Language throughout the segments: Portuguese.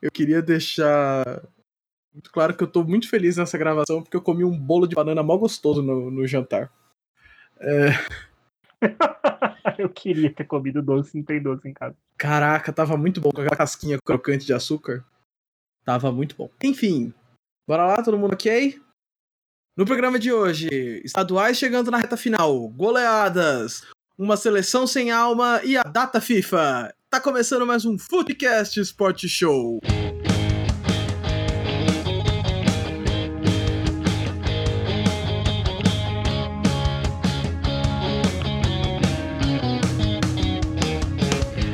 eu queria deixar muito claro que eu tô muito feliz nessa gravação porque eu comi um bolo de banana mó gostoso no, no jantar. É... eu queria ter comido doce, não tem doce em casa. Caraca, tava muito bom com aquela casquinha crocante de açúcar. Tava muito bom. Enfim, bora lá, todo mundo ok? No programa de hoje, estaduais chegando na reta final, goleadas, uma seleção sem alma e a data FIFA. Tá começando mais um Footcast Sport Show.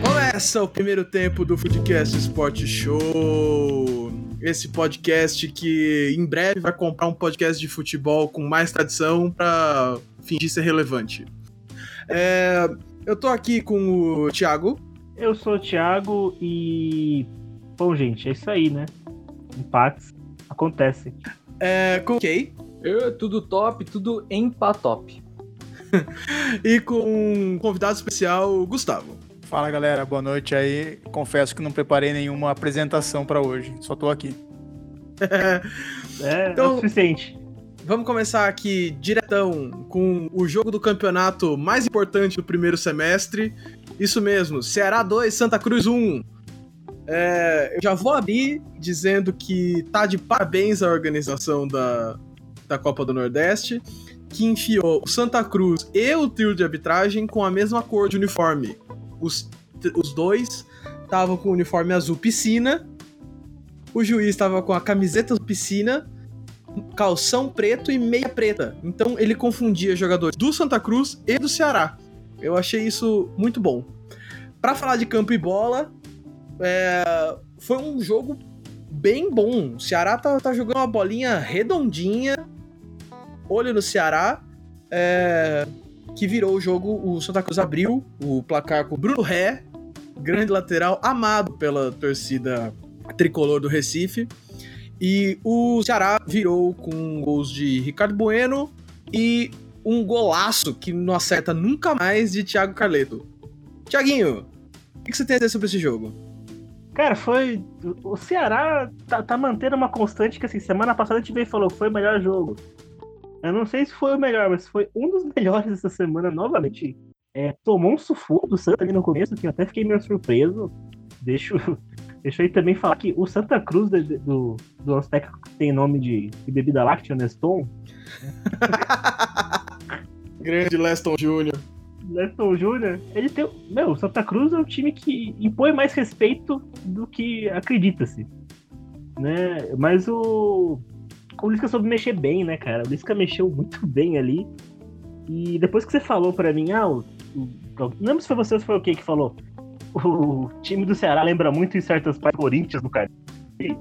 Começa o primeiro tempo do Footcast Sport Show. Esse podcast que em breve vai comprar um podcast de futebol com mais tradição para fingir ser relevante. É, eu tô aqui com o Thiago. Eu sou o Thiago e. Bom, gente, é isso aí, né? Empates acontecem. É, com o Kay. Eu, tudo top, tudo empatop. e com um convidado especial, Gustavo. Fala galera, boa noite aí. Confesso que não preparei nenhuma apresentação para hoje, só tô aqui. é, então, é o suficiente. Vamos começar aqui diretão com o jogo do campeonato mais importante do primeiro semestre. Isso mesmo, Ceará 2, Santa Cruz 1. É, eu já vou abrir dizendo que tá de parabéns a organização da, da Copa do Nordeste, que enfiou o Santa Cruz e o trio de arbitragem com a mesma cor de uniforme os, os dois estavam com o uniforme azul piscina. O juiz estava com a camiseta piscina, calção preto e meia preta. Então ele confundia jogadores do Santa Cruz e do Ceará. Eu achei isso muito bom. Para falar de campo e bola, é, foi um jogo bem bom. O Ceará tá, tá, jogando uma bolinha redondinha. Olho no Ceará. É, que virou o jogo. O Santa Cruz abriu o placar com o Bruno Ré, grande lateral, amado pela torcida tricolor do Recife. E o Ceará virou com gols de Ricardo Bueno e um golaço que não acerta nunca mais de Thiago Carleto. Tiaguinho, o que você tem a dizer sobre esse jogo? Cara, foi. O Ceará tá, tá, mantendo uma constante que, assim, semana passada a gente veio e falou: foi o melhor jogo. Eu não sei se foi o melhor, mas foi um dos melhores essa semana novamente. É, tomou um sufoco do Santa ali no começo, que eu até fiquei meio surpreso. Deixa, deixa eu também falar que o Santa Cruz do, do, do técnico que tem nome de, de bebida láctea, Neston. Grande Leston Júnior. Leston Júnior, ele tem. Meu, o Santa Cruz é um time que impõe mais respeito do que acredita-se. Né? Mas o o Lisca soube mexer bem, né, cara? O Lisca mexeu muito bem ali. E depois que você falou para mim, ah, o, o, não lembro se foi você ou se foi o que que falou. O time do Ceará lembra muito em certas partes Corinthians do cara. Eu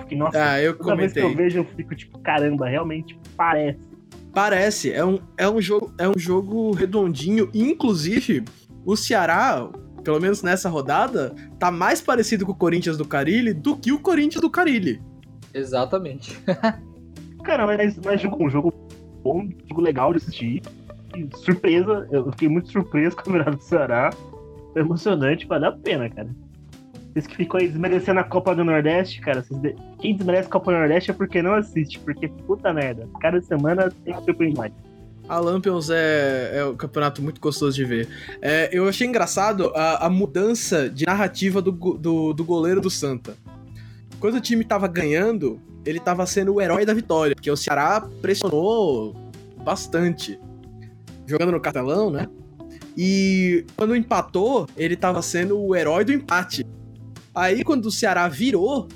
fiquei, nossa, ah, eu toda comentei. vez que eu vejo, eu fico tipo, caramba, realmente parece. Parece, é um, é um, jogo, é um jogo redondinho. Inclusive, o Ceará, pelo menos nessa rodada, tá mais parecido com o Corinthians do Carilli do que o Corinthians do Carilli. Exatamente. Cara, mas, mas um jogo bom, um jogo legal de assistir. E surpresa, eu fiquei muito surpreso com a virada do Ceará. Foi emocionante, valeu a pena, cara. Vocês que ficam aí desmerecendo a Copa do Nordeste, cara. De... Quem desmerece a Copa do Nordeste é porque não assiste, porque puta merda. Cada semana tem que surpreender mais. A Lampions é, é um campeonato muito gostoso de ver. É, eu achei engraçado a, a mudança de narrativa do, do, do, goleiro do Santa. Quando o time tava ganhando, ele tava sendo o herói da vitória, porque o Ceará pressionou bastante, jogando no catalão, né? E quando empatou, ele tava sendo o herói do empate. Aí quando o Ceará virou,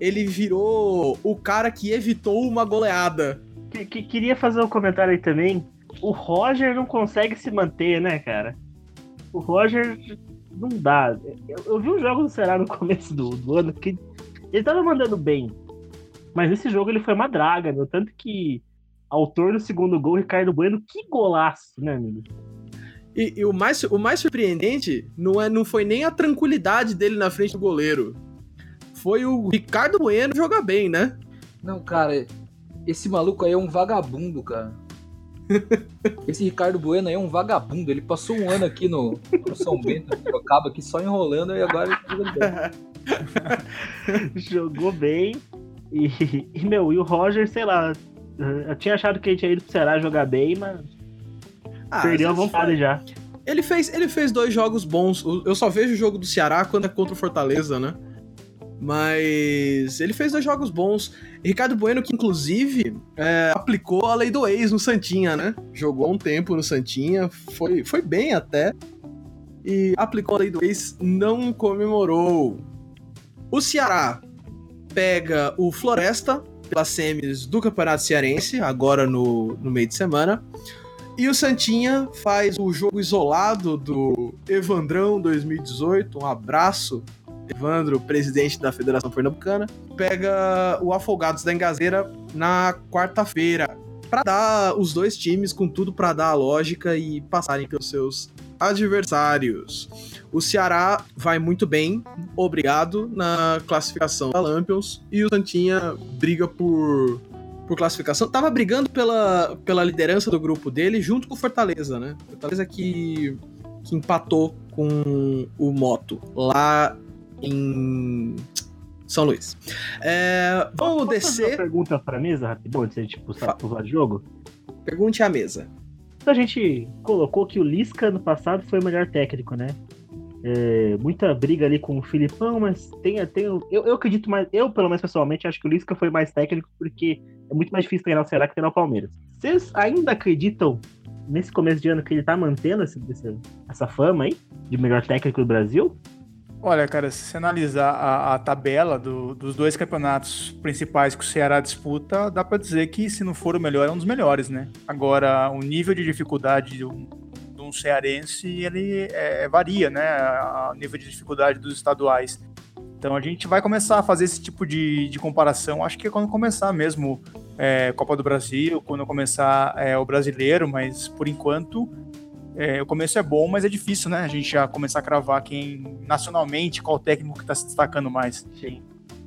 ele virou o cara que evitou uma goleada. Que, que, queria fazer um comentário aí também. O Roger não consegue se manter, né, cara? O Roger não dá. Eu, eu vi um jogo do Ceará no começo do, do ano que ele tava mandando bem, mas nesse jogo ele foi uma draga, meu. Tanto que autor do segundo gol, Ricardo Bueno, que golaço, né, amigo? E, e, o, mais, o mais surpreendente não, é, não foi nem a tranquilidade dele na frente do goleiro. Foi o Ricardo Bueno jogar bem, né? Não, cara, esse maluco aí é um vagabundo, cara. Esse Ricardo Bueno aí é um vagabundo. Ele passou um ano aqui no, no São Bento, acaba aqui só enrolando e agora ele tá Jogou bem. E, e, meu, e o Roger, sei lá. Eu tinha achado que ele tinha ido pro Ceará jogar bem, mas. Ah, perdeu a vontade já. Ele fez, ele fez dois jogos bons. Eu só vejo o jogo do Ceará quando é contra o Fortaleza, né? Mas ele fez dois jogos bons. Ricardo Bueno, que inclusive é, aplicou a lei do ex no Santinha, né? Jogou um tempo no Santinha, foi, foi bem até. E aplicou a lei do ex, não comemorou. O Ceará pega o Floresta pelas semis do Campeonato Cearense, agora no, no meio de semana. E o Santinha faz o jogo isolado do Evandrão 2018. Um abraço, Evandro, presidente da Federação Pernambucana. Pega o Afogados da Engazeira na quarta-feira. Para dar os dois times com tudo para dar a lógica e passarem pelos seus adversários. O Ceará vai muito bem, obrigado, na classificação da Lampions. E o Santinha briga por por classificação, tava brigando pela, pela liderança do grupo dele junto com o Fortaleza, né? Fortaleza que, que empatou com o Moto lá em São Luís. É, vamos Posso descer. Fazer uma pergunta pra mesa rapidão, antes de a gente puxar pro de jogo? Pergunte à mesa. A gente colocou que o Lisca no passado foi o melhor técnico, né? É, muita briga ali com o Filipão, mas tem, tem eu, eu acredito mais, eu pelo menos pessoalmente acho que o Lisca foi mais técnico porque é muito mais difícil treinar o Ceará que treinar o Palmeiras. Vocês ainda acreditam nesse começo de ano que ele tá mantendo esse, essa fama aí de melhor técnico do Brasil? Olha, cara, se você analisar a, a tabela do, dos dois campeonatos principais que o Ceará disputa, dá para dizer que se não for o melhor, é um dos melhores, né? Agora, o nível de dificuldade de um, cearense, ele é, varia, né? O nível de dificuldade dos estaduais. Então a gente vai começar a fazer esse tipo de, de comparação, acho que é quando começar mesmo é, Copa do Brasil, quando começar é, o brasileiro, mas por enquanto é, o começo é bom, mas é difícil, né? A gente já começar a cravar quem nacionalmente, qual técnico que está se destacando mais. Sim.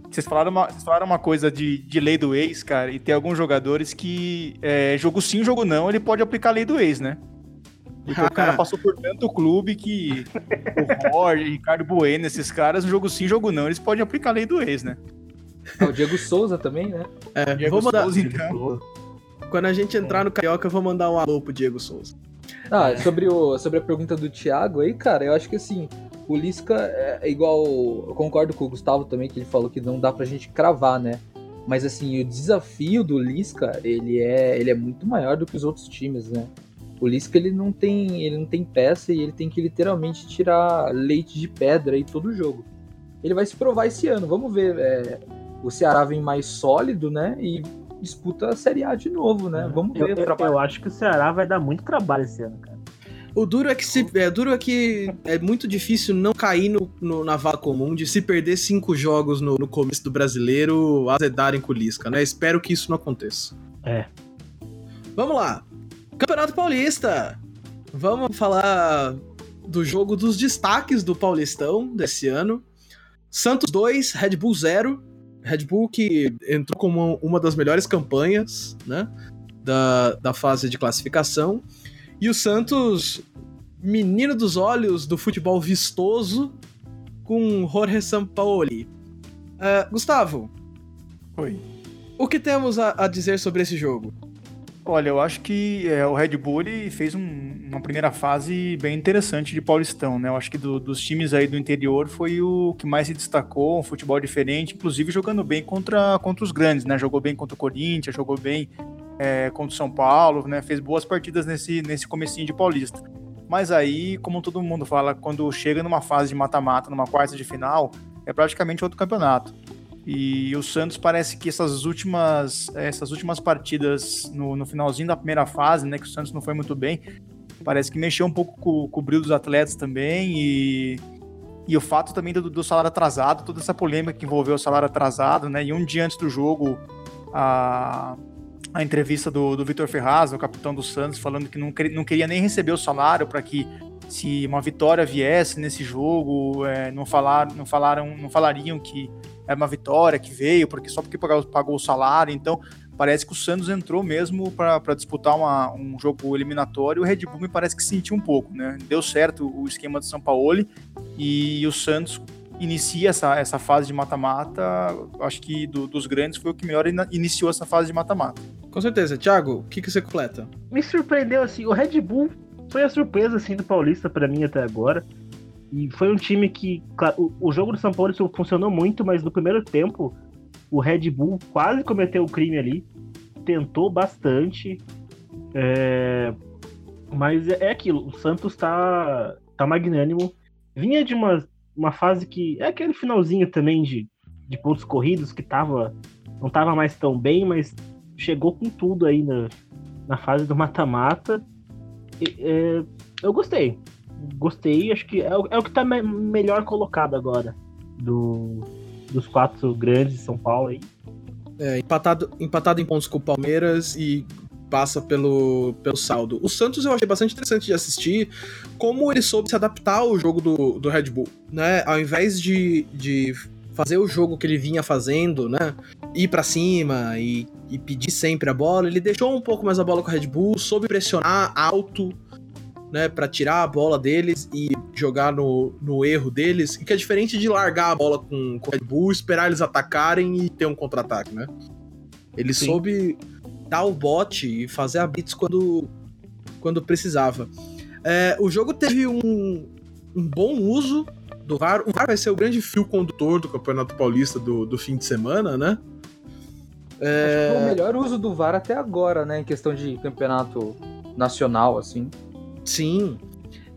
Vocês falaram uma, vocês falaram uma coisa de, de lei do ex, cara, e tem alguns jogadores que é, jogo sim, jogo não, ele pode aplicar a lei do ex, né? Porque o cara passou por tanto clube que o Jorge, Ricardo Bueno, esses caras, jogo sim, jogo não, eles podem aplicar a lei do ex, né? Ah, o Diego Souza também, né? É, Diego vou mandar... Souza, então. Quando a gente entrar no Carioca, eu vou mandar um alô pro Diego Souza. Ah, sobre, o, sobre a pergunta do Thiago aí, cara, eu acho que assim, o Lisca é, é igual. Eu concordo com o Gustavo também, que ele falou que não dá pra gente cravar, né? Mas assim, o desafio do Lisca, ele é, ele é muito maior do que os outros times, né? O Lisca ele não tem, ele não tem peça e ele tem que literalmente tirar leite de pedra aí todo jogo. Ele vai se provar esse ano, vamos ver. É, o Ceará vem mais sólido, né? E disputa a Série A de novo, né? Vamos ver. Eu, eu, eu acho que o Ceará vai dar muito trabalho esse ano, cara. O duro é que se, é duro é que é muito difícil não cair no, no, na vala comum de se perder cinco jogos no, no começo do brasileiro azedarem com o Lisca, né? Espero que isso não aconteça. É. Vamos lá. Campeonato Paulista. Vamos falar do jogo dos destaques do Paulistão desse ano. Santos 2, Red Bull 0. Red Bull que entrou como uma das melhores campanhas né, da, da fase de classificação. E o Santos, menino dos olhos do futebol vistoso, com Jorge Sampaoli. Uh, Gustavo. Oi. O que temos a, a dizer sobre esse jogo? Olha, eu acho que é, o Red Bull fez um, uma primeira fase bem interessante de Paulistão, né? Eu acho que do, dos times aí do interior foi o que mais se destacou, um futebol diferente, inclusive jogando bem contra, contra os grandes, né? Jogou bem contra o Corinthians, jogou bem é, contra o São Paulo, né? Fez boas partidas nesse, nesse comecinho de Paulista. Mas aí, como todo mundo fala, quando chega numa fase de mata-mata, numa quarta de final, é praticamente outro campeonato. E o Santos parece que essas últimas, essas últimas partidas no, no finalzinho da primeira fase, né, que o Santos não foi muito bem, parece que mexeu um pouco com, com o brilho dos atletas também. E, e o fato também do, do, salário atrasado, toda essa polêmica que envolveu o salário atrasado, né, e um dia antes do jogo a, a entrevista do, do Vitor Ferraz, o capitão do Santos, falando que não, não queria nem receber o salário para que se uma vitória viesse nesse jogo, é, não, falar, não, falaram, não falariam que era uma vitória que veio, porque só porque pagou, pagou o salário. Então, parece que o Santos entrou mesmo para disputar uma, um jogo eliminatório. O Red Bull me parece que sentiu um pouco, né? Deu certo o esquema do São Paulo e o Santos inicia essa, essa fase de mata-mata, acho que do, dos grandes foi o que melhor iniciou essa fase de mata-mata. Com certeza. Thiago, o que, que você completa? Me surpreendeu, assim, o Red Bull foi a surpresa, assim, do Paulista para mim até agora. E foi um time que, claro, o, jogo do São Paulo funcionou muito, mas no primeiro tempo o Red Bull quase cometeu o crime ali, tentou bastante, é... mas é, é aquilo, o Santos tá, tá magnânimo, vinha de uma, uma fase que é aquele finalzinho também de, de pontos corridos que tava, não tava mais tão bem, mas chegou com tudo aí na, na fase do mata-mata. É, eu gostei, gostei, acho que é, é o que tá me melhor colocado agora do, dos quatro grandes de São Paulo aí. É, empatado, empatado em pontos com o Palmeiras e passa pelo, pelo saldo. O Santos eu achei bastante interessante de assistir como ele soube se adaptar ao jogo do, do Red Bull, né? Ao invés de, de fazer o jogo que ele vinha fazendo, né? Ir para cima e, e pedir sempre a bola, ele deixou um pouco mais a bola com o Red Bull, soube pressionar alto, né, para tirar a bola deles e jogar no, no erro deles, e que é diferente de largar a bola com, com o Red Bull, esperar eles atacarem e ter um contra-ataque, né? Ele Sim. soube dar o bote e fazer a blitz quando, quando precisava. É, o jogo teve um, um bom uso do VAR. O VAR vai ser o grande fio condutor do Campeonato Paulista do, do fim de semana, né? É... Acho que foi o melhor uso do VAR até agora, né? Em questão de campeonato nacional, assim. Sim.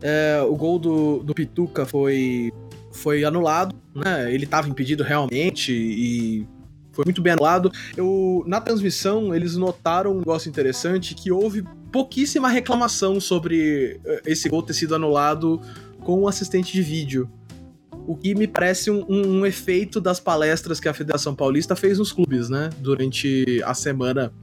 É, o gol do, do Pituca foi, foi anulado, né? Ele estava impedido realmente e foi muito bem anulado. Eu, na transmissão, eles notaram um negócio interessante que houve pouquíssima reclamação sobre eh, esse gol ter sido anulado com o um assistente de vídeo. O que me parece um, um, um, efeito das palestras que a Federação Paulista fez nos clubes, né? Durante a semana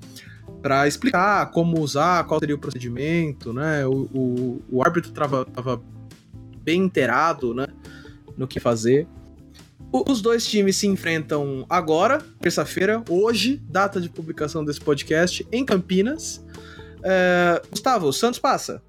para explicar como usar, qual seria o procedimento, né? O, o, o árbitro tava, tava bem inteirado, né? No que fazer. O, os dois times se enfrentam agora, terça-feira, hoje, data de publicação desse podcast, em Campinas. É, Gustavo, o Santos passa?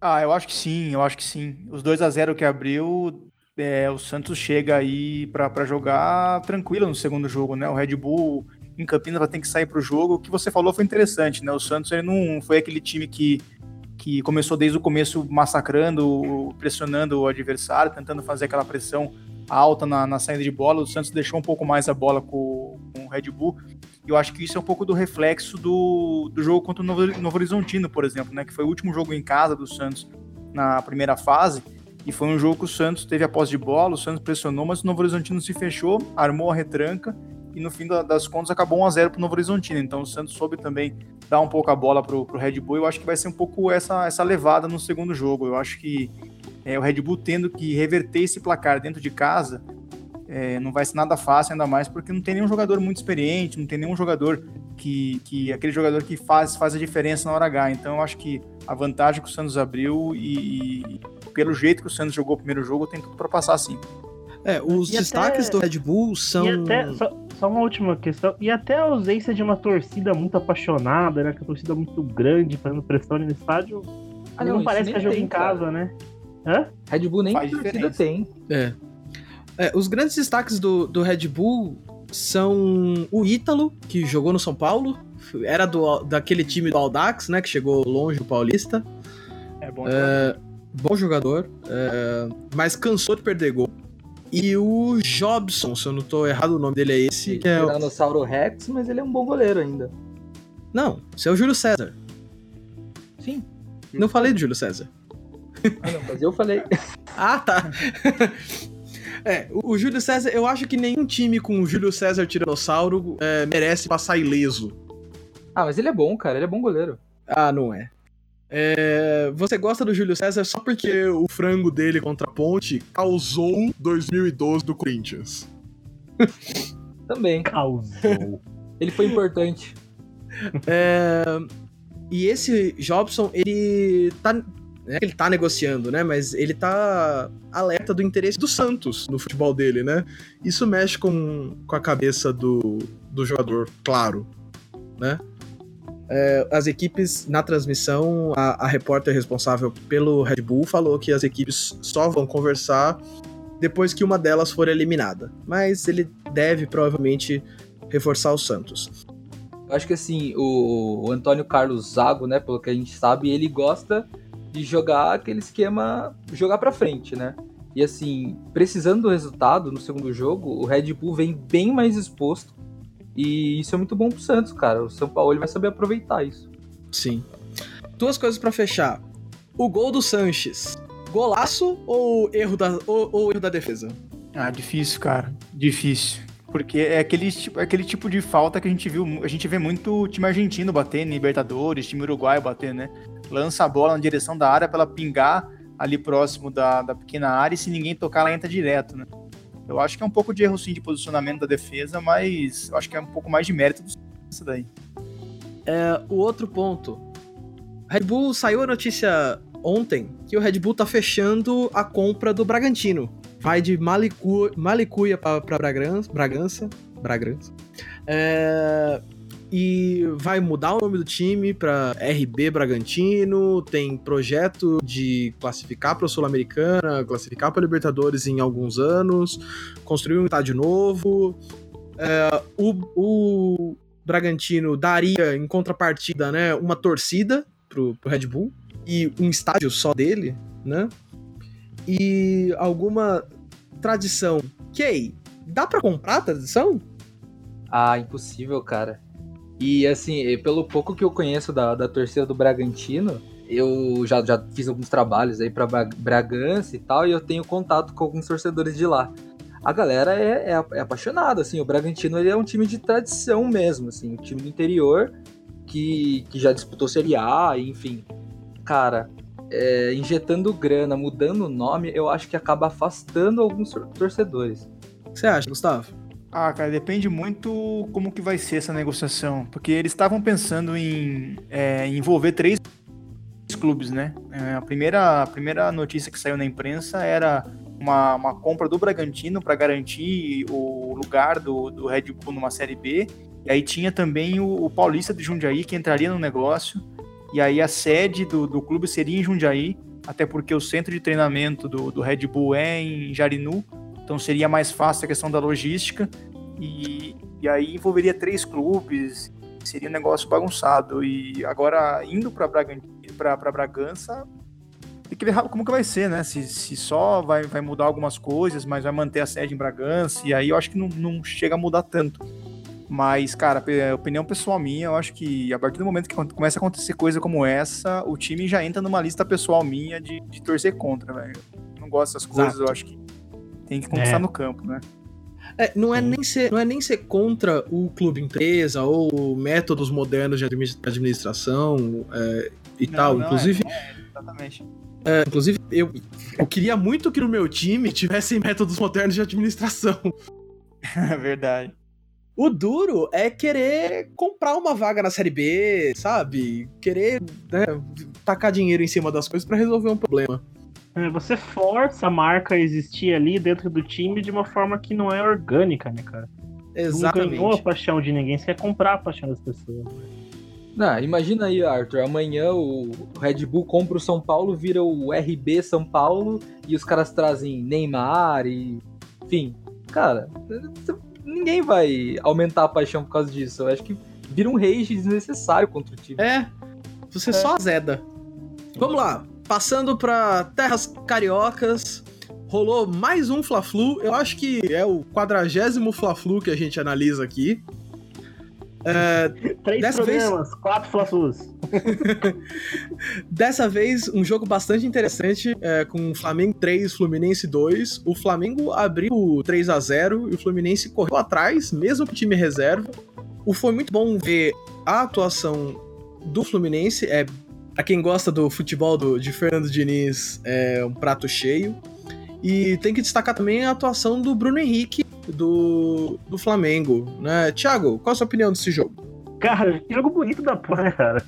Ah, eu acho que sim, eu acho que sim. Os 2 a 0 que abriu, é, o Santos chega aí para jogar tranquilo no segundo jogo, né? O Red Bull em Campinas vai ter que sair para o jogo. O que você falou foi interessante, né? O Santos ele não foi aquele time que, que começou desde o começo massacrando, pressionando o adversário, tentando fazer aquela pressão alta na, na saída de bola. O Santos deixou um pouco mais a bola com, com o Red Bull. E eu acho que isso é um pouco do reflexo do, do jogo contra o Novo, Novo Horizontino, por exemplo, né? Que foi o último jogo em casa do Santos na primeira fase. E foi um jogo que o Santos teve a posse de bola, o Santos pressionou, mas o Novo Horizontino se fechou, armou a retranca e no fim das contas acabou 1x0 pro Novo Horizontino. Então o Santos soube também dar um pouco a bola pro, pro Red Bull. Eu acho que vai ser um pouco essa, essa levada no segundo jogo. Eu acho que é, o Red Bull tendo que reverter esse placar dentro de casa é, não vai ser nada fácil, ainda mais porque não tem nenhum jogador muito experiente, não tem nenhum jogador que, que aquele jogador que faz, faz a diferença na hora H. Então eu acho que a vantagem que o Santos abriu e, e pelo jeito que o Santos jogou o primeiro jogo, tem tudo para passar sim. É, os e destaques até... do Red Bull são. Até, só, só, uma última questão. E até a ausência de uma torcida muito apaixonada, né? Que é uma torcida muito grande, fazendo pressão no estádio. Ah, não, não parece que é jogo em casa, cara. né? Hã? Red Bull nem Faz torcida diferença. tem. É. é. Os grandes destaques do, do Red Bull são o Ítalo, que jogou no São Paulo. Era do, daquele time do Aldax, né? Que chegou longe do Paulista. É bom jogador. É, bom jogador, é, mas cansou de perder gol. E o Jobson, se eu não tô errado, o nome dele é esse. Que é o Tiranossauro Rex, mas ele é um bom goleiro ainda. Não, esse é o Júlio César. Sim. Não falei do Júlio César. Ah, não, mas eu falei. ah, tá. É, o, o, Júlio César, eu acho que nenhum time com o Júlio César Tiranossauro é, merece passar ileso. Ah, mas ele é bom, cara, ele é bom goleiro. Ah, não é. É, você gosta do Júlio César só porque o frango dele contra a Ponte causou 2012 do Corinthians. Também. Causou. ele foi importante. É, e esse Jobson, ele tá. Né, ele tá negociando, né? Mas ele tá alerta do interesse do Santos no futebol dele, né? Isso mexe com, com a cabeça do, do jogador, claro, né? É, as equipes na transmissão, a, a, repórter responsável pelo Red Bull falou que as equipes só vão conversar depois que uma delas for eliminada. Mas ele deve provavelmente reforçar o Santos. Eu acho que assim, o, o Antônio Carlos Zago, né, pelo que a gente sabe, ele gosta de jogar aquele esquema, jogar para frente, né? E assim, precisando do resultado no segundo jogo, o Red Bull vem bem mais exposto. E isso é muito bom pro Santos, cara. O São Paulo ele vai saber aproveitar isso. Sim. Duas coisas para fechar. O gol do Sanches. Golaço ou erro da, ou, ou erro da defesa? Ah, difícil, cara. Difícil. Porque é aquele, tipo, é aquele tipo de falta que a gente viu, a gente vê muito time argentino batendo, Libertadores, time uruguaio batendo, né? Lança a bola na direção da área para ela pingar ali próximo da, da pequena área e se ninguém tocar, ela entra direto, né? Eu acho que é um pouco de erro sim de posicionamento da defesa, mas eu acho que é um pouco mais de mérito disso daí. É, o outro ponto. Red Bull saiu a notícia ontem que o Red Bull tá fechando a compra do Bragantino. Vai de Malicu, Malicuia pra, pra Bragança. Bragança. Bragança. É, e vai mudar o nome do time para RB Bragantino. Tem projeto de classificar para Sul-Americana, classificar para Libertadores em alguns anos, construir um estádio novo. É, o, o, Bragantino daria em contrapartida, né, uma torcida pro, pro Red Bull e um estádio só dele, né? E alguma tradição. Kay, dá para comprar a tradição? Ah, impossível, cara. E assim, pelo pouco que eu conheço da, da torcida do Bragantino, eu já, já fiz alguns trabalhos aí pra Bragança e tal, e eu tenho contato com alguns torcedores de lá. A galera é, é, é apaixonada, assim, o Bragantino ele é um time de tradição mesmo, assim, um time do interior que, que já disputou Série A, enfim. Cara, é, injetando grana, mudando o nome, eu acho que acaba afastando alguns torcedores. O que você acha, Gustavo? Ah, cara, depende muito como que vai ser essa negociação. Porque eles estavam pensando em é, envolver três clubes, né? É, a, primeira, a primeira notícia que saiu na imprensa era uma, uma compra do Bragantino para garantir o lugar do, do Red Bull numa Série B. E aí tinha também o, o Paulista de Jundiaí que entraria no negócio. E aí a sede do, do clube seria em Jundiaí, até porque o centro de treinamento do, do Red Bull é em Jarinu. Então seria mais fácil a questão da logística e, e aí envolveria três clubes, seria um negócio bagunçado. E agora indo para Bragança, tem que ver como que vai ser, né? Se, se só vai, vai mudar algumas coisas, mas vai manter a sede em Bragança, e aí eu acho que não, não chega a mudar tanto. Mas, cara, opinião pessoal minha, eu acho que a partir do momento que começa a acontecer coisa como essa, o time já entra numa lista pessoal minha de, de torcer contra, velho. Não gosto dessas coisas, Exato. eu acho que tem que conquistar é. no campo, né? É, não, é nem ser, não é nem ser contra o clube empresa ou métodos modernos de administração é, e não, tal. Não, inclusive. É, exatamente. É, inclusive, eu, eu queria muito que no meu time tivessem métodos modernos de administração. É verdade. O duro é querer comprar uma vaga na Série B, sabe? Querer né, tacar dinheiro em cima das coisas para resolver um problema. É, você força a marca a existir ali dentro do time de uma forma que não é orgânica, né, cara? Exatamente. Não ganhou a paixão de ninguém, você quer comprar a paixão das pessoas. Não, imagina aí, Arthur, amanhã o Red Bull compra o São Paulo, vira o RB São Paulo e os caras trazem Neymar e. Enfim, cara, ninguém vai aumentar a paixão por causa disso. Eu acho que vira um rage desnecessário contra o time. É, você é. só azeda. Vamos lá, Passando para terras cariocas, rolou mais um Fla-Flu. Eu acho que é o quadragésimo Fla-Flu que a gente analisa aqui. É, Três programas, vez... quatro Fla-Flus. dessa vez, um jogo bastante interessante, é, com Flamengo 3, Fluminense 2. O Flamengo abriu 3 a 0 e o Fluminense correu atrás, mesmo com o time reserva. O foi muito bom ver a atuação do Fluminense. É Pra quem gosta do futebol do, de Fernando Diniz, é um prato cheio. E tem que destacar também a atuação do Bruno Henrique do, do Flamengo, né? Thiago, qual a sua opinião desse jogo? Cara, que jogo bonito da porra, né, cara?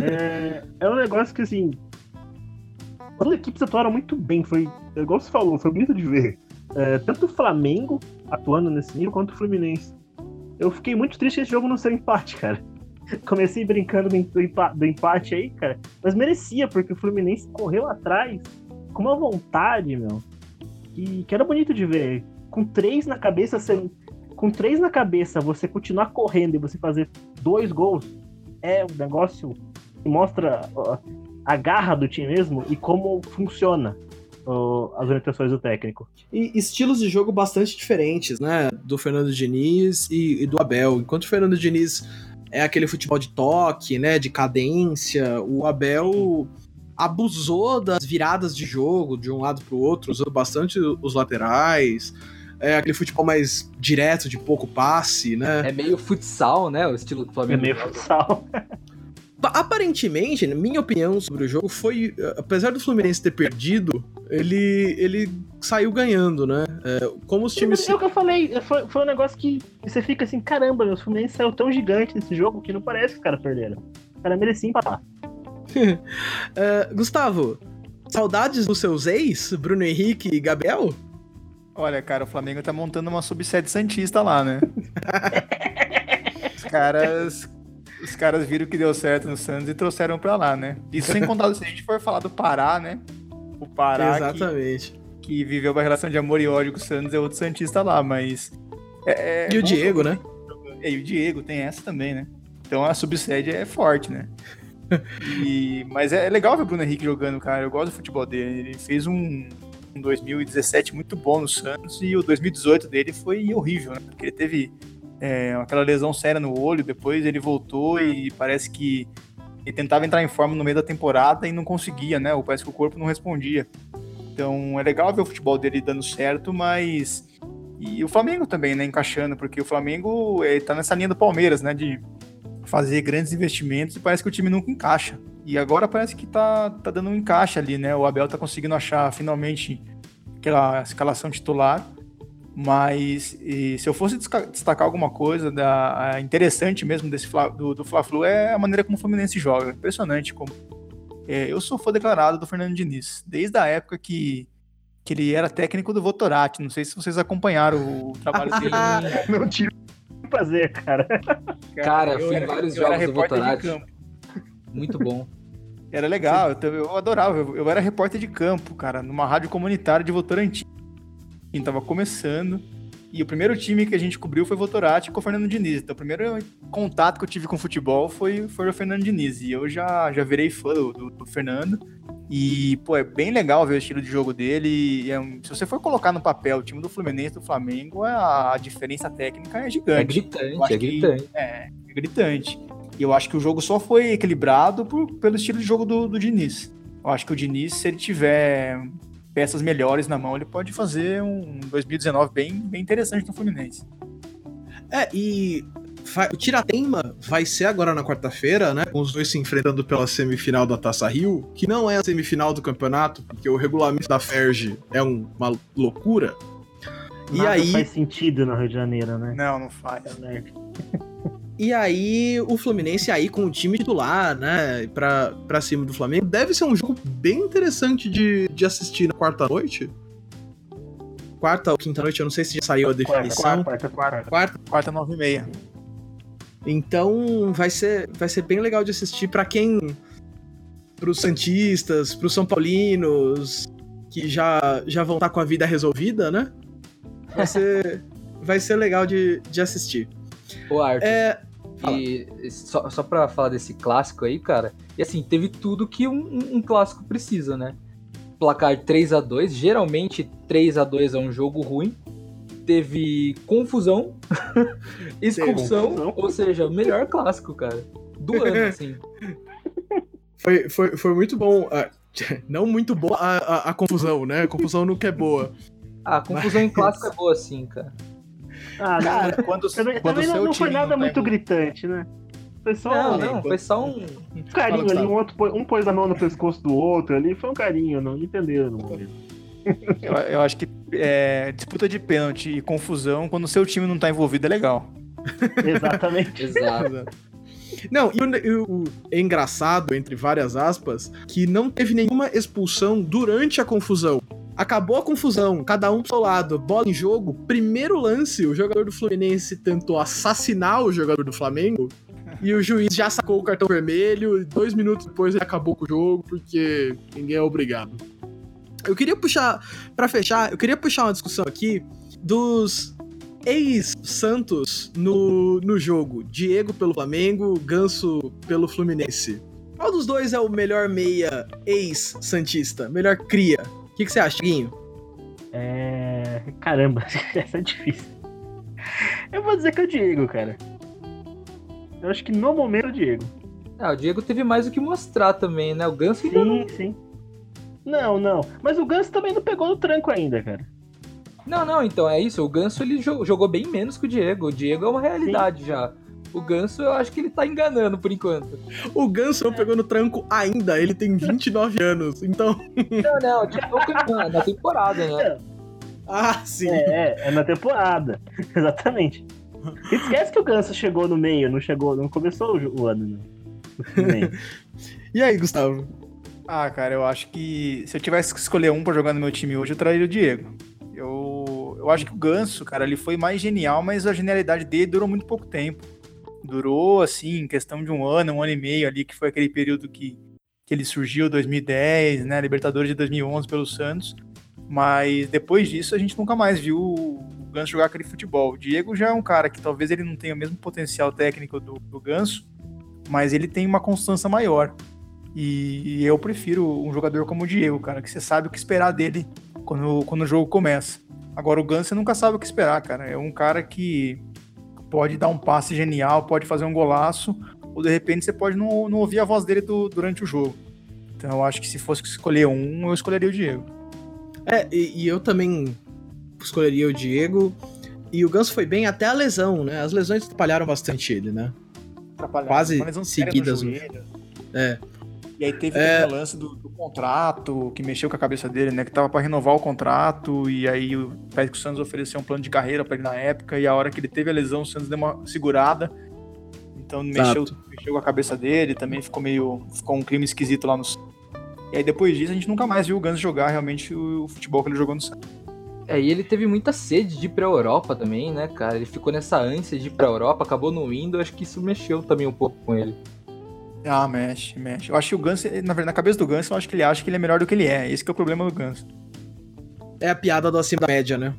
é, é um negócio que, assim, as equipes atuaram muito bem, foi, igual você falou, foi bonito de ver. É, tanto o Flamengo atuando nesse nível, quanto o Fluminense. Eu fiquei muito triste esse jogo não ser empate, cara. Comecei brincando do, empate, aí, cara. Mas merecia, porque o Fluminense correu atrás com uma vontade, meu. que, que era bonito de ver. Com três na cabeça, você, com três na cabeça, você continuar correndo e você fazer dois gols é um negócio que mostra ó, a garra do time mesmo e como funciona as orientações do técnico. E estilos de jogo bastante diferentes, né? Do Fernando Diniz e, e do Abel. Enquanto o Fernando Diniz é aquele futebol de toque, né? De cadência, o Abel abusou das viradas de jogo de um lado para o outro, usando bastante os laterais. É aquele futebol mais direto, de pouco passe, né? É meio futsal, né? O estilo do Flamengo. É meio futsal. Aparentemente, na minha opinião sobre o jogo, foi. Apesar do Fluminense ter perdido, ele, ele saiu ganhando, né? É, como os times. É o que eu falei, foi, foi um negócio que você fica assim: caramba, o Fluminense saiu tão gigante nesse jogo que não parece que os caras perderam. O cara merecia empatar. É, Gustavo, saudades dos seus ex, Bruno Henrique e Gabriel? Olha, cara, o Flamengo tá montando uma subsede Santista lá, né? os caras. Os caras viram que deu certo no Santos e trouxeram pra lá, né? Isso sem contar se a gente for falar do Pará, né? O Pará. Exatamente. Que, que viveu uma relação de amor e ódio com o Santos é outro Santista lá, mas. É, e o Diego, né? É, e o Diego tem essa também, né? Então a subsede é forte, né? E, mas é, é, legal ver o Bruno Henrique jogando, cara. Eu gosto do futebol dele. Ele fez um, um 2017 muito bom no Santos e o 2018 dele foi horrível, né? Porque ele teve é, aquela lesão séria no olho, depois ele voltou e parece que ele tentava entrar em forma no meio da temporada e não conseguia, né? Ou parece que o corpo não respondia. Então é legal ver o futebol dele dando certo, mas. E o Flamengo também, né? Encaixando, porque o Flamengo ele tá nessa linha do Palmeiras, né? De fazer grandes investimentos e parece que o time nunca encaixa. E agora parece que tá, tá dando um encaixe ali, né? O Abel tá conseguindo achar finalmente aquela escalação titular. Mas se eu fosse destacar alguma coisa da, interessante mesmo desse do, do Fla-Flu é a maneira como o Fluminense joga. Impressionante como. É, eu sou fã declarado do Fernando Diniz, desde a época que, que ele era técnico do Votorati. Não sei se vocês acompanharam o trabalho dele. Não tive prazer, cara. Cara, fui em vários jogos do Votorati. Muito bom. Era legal, eu, eu adorava. Eu, eu, era repórter de campo, cara, numa rádio comunitária de Votorantim. A gente tava começando. E o primeiro time que a gente cobriu foi Votorati com o Fernando Diniz. Então, o primeiro contato que eu tive com futebol foi, foi o Fernando Diniz. E eu já, já virei fã do, do, do Fernando. E, pô, é bem legal ver o estilo de jogo dele. É se você for colocar no papel o time do Fluminense do Flamengo, a, a diferença técnica é gigante. É gritante, é gritante. Que, é, é gritante. E eu acho que o jogo só foi equilibrado por, pelo estilo de jogo do, do Diniz. Eu acho que o Diniz, se ele tiver peças melhores na mão, ele pode fazer um 2019 bem, bem interessante no Fluminense. É, e o Tiratema vai ser agora na quarta-feira, né? Com os dois se enfrentando pela semifinal da Taça Rio, que não é a semifinal do campeonato, porque o regulamento da Ferge é uma loucura. Nada e aí faz sentido no Rio de Janeiro, né? Não, não faz. É e aí, o Fluminense aí com o time titular, né, pra, pra cima do Flamengo, deve ser um jogo bem interessante de, de assistir na quarta-noite. Quarta ou quinta-noite, eu não sei se já saiu a definição. Quarta, quarta, quarta. Quarta, quarta nove e meia. Então, vai ser, vai ser bem legal de assistir para quem... Pros Santistas, pros São Paulinos, que já, já vão estar tá com a vida resolvida, né? Vai ser, vai ser legal de, de assistir. O Arthur. É... E só, só pra falar desse clássico aí, cara, e assim, teve tudo que um, um clássico precisa, né? Placar 3 a 2 geralmente 3 a 2 é um jogo ruim. Teve confusão, expulsão, confusão. ou seja, o melhor clássico, cara. Do ano, assim. Foi, foi, foi muito bom. Uh, não muito boa a, a, a, confusão, né? A confusão nunca é boa. Ah, a confusão Mas... em clássico é boa, sim, cara. Ah, cara, quando, também, quando também não, não foi nada muito é... gritante, né? Foi só não, um, não, foi só um, um carinho ali, um, outro, um pôs a mão no pescoço do outro ali, foi um carinho, não entenderam no momento. Eu, eu, acho que é, disputa de pênalti e confusão, quando o seu time não tá envolvido, é legal. Exatamente. Exato. Não, e o, e o, é engraçado, entre várias aspas, que não teve nenhuma expulsão durante a confusão. Acabou a confusão, cada um pro seu lado, bola em jogo. Primeiro lance, o jogador do Fluminense tentou assassinar o jogador do Flamengo. E o juiz já sacou o cartão vermelho. Dois minutos depois ele acabou com o jogo, porque ninguém é obrigado. Eu queria puxar, para fechar, eu queria puxar uma discussão aqui dos ex-Santos no, no jogo. Diego pelo Flamengo, Ganso pelo Fluminense. Qual dos dois é o melhor meia ex-Santista? Melhor cria? O que, que você acha, Guinho? É. Caramba, essa é difícil. Eu vou dizer que é o Diego, cara. Eu acho que no momento é o Diego. Ah, o Diego teve mais o que mostrar também, né? O Ganso ainda Sim, não... sim. Não, não. Mas o Ganso também não pegou no tranco ainda, cara. Não, não, então é isso. O Ganso ele jogou bem menos que o Diego. O Diego é uma realidade sim. já. O Ganso, eu acho que ele tá enganando por enquanto. O Ganso não pegou no tranco ainda, ele tem 29 anos, então. Não, não, tipo, na temporada, né? Ah, sim. É, é na temporada. Exatamente. Esquece que o Ganso chegou no meio, não chegou, não começou o ano, né? e aí, Gustavo? Ah, cara, eu acho que se eu tivesse que escolher um pra jogar no meu time hoje, eu traria o Diego. Eu, eu acho que o Ganso, cara, ele foi mais genial, mas a genialidade dele durou muito pouco tempo durou, assim, em questão de um ano, um ano e meio ali, que foi aquele período que, que ele surgiu, 2010, né, Libertadores de 2011 pelo Santos, mas depois disso a gente nunca mais viu o Ganso jogar aquele futebol. O Diego já é um cara que talvez ele não tenha o mesmo potencial técnico do, do Ganso, mas ele tem uma constância maior. E, eu prefiro um jogador como o Diego, cara, que você sabe o que esperar dele quando, quando o jogo começa. Agora o Ganso você nunca sabe o que esperar, cara. É um cara que pode dar um passe genial, pode fazer um golaço, ou de repente você pode não, não ouvir a voz dele do, durante o jogo. Então eu acho que se fosse escolher um, eu escolheria o Diego. É, e, e eu também escolheria o Diego. E o Ganso foi bem até a lesão, né? As lesões atrapalharam bastante ele, né? Quase seguidas. É. E aí teve é... aquele lance do, do, contrato, que mexeu com a cabeça dele, né? Que tava para renovar o contrato, e aí o Pérez Santos ofereceu um plano de carreira para ele na época, e a hora que ele teve a lesão, o Santos deu uma segurada. Então mexeu, mexeu com a cabeça dele, também ficou meio. ficou um crime esquisito lá no. E aí depois disso a gente nunca mais viu o Gans jogar realmente o, o futebol que ele jogou no Santos. É, e ele teve muita sede de ir pra Europa também, né, cara? Ele ficou nessa ânsia de ir pra Europa, acabou não indo, acho que isso mexeu também um pouco com ele. Ah, mexe, mexe. Eu acho que o Ganso, na verdade, na cabeça do Ganso, eu acho que ele acha que ele é melhor do que ele é. Esse que é o problema do Ganso. É a piada do acima da média, né?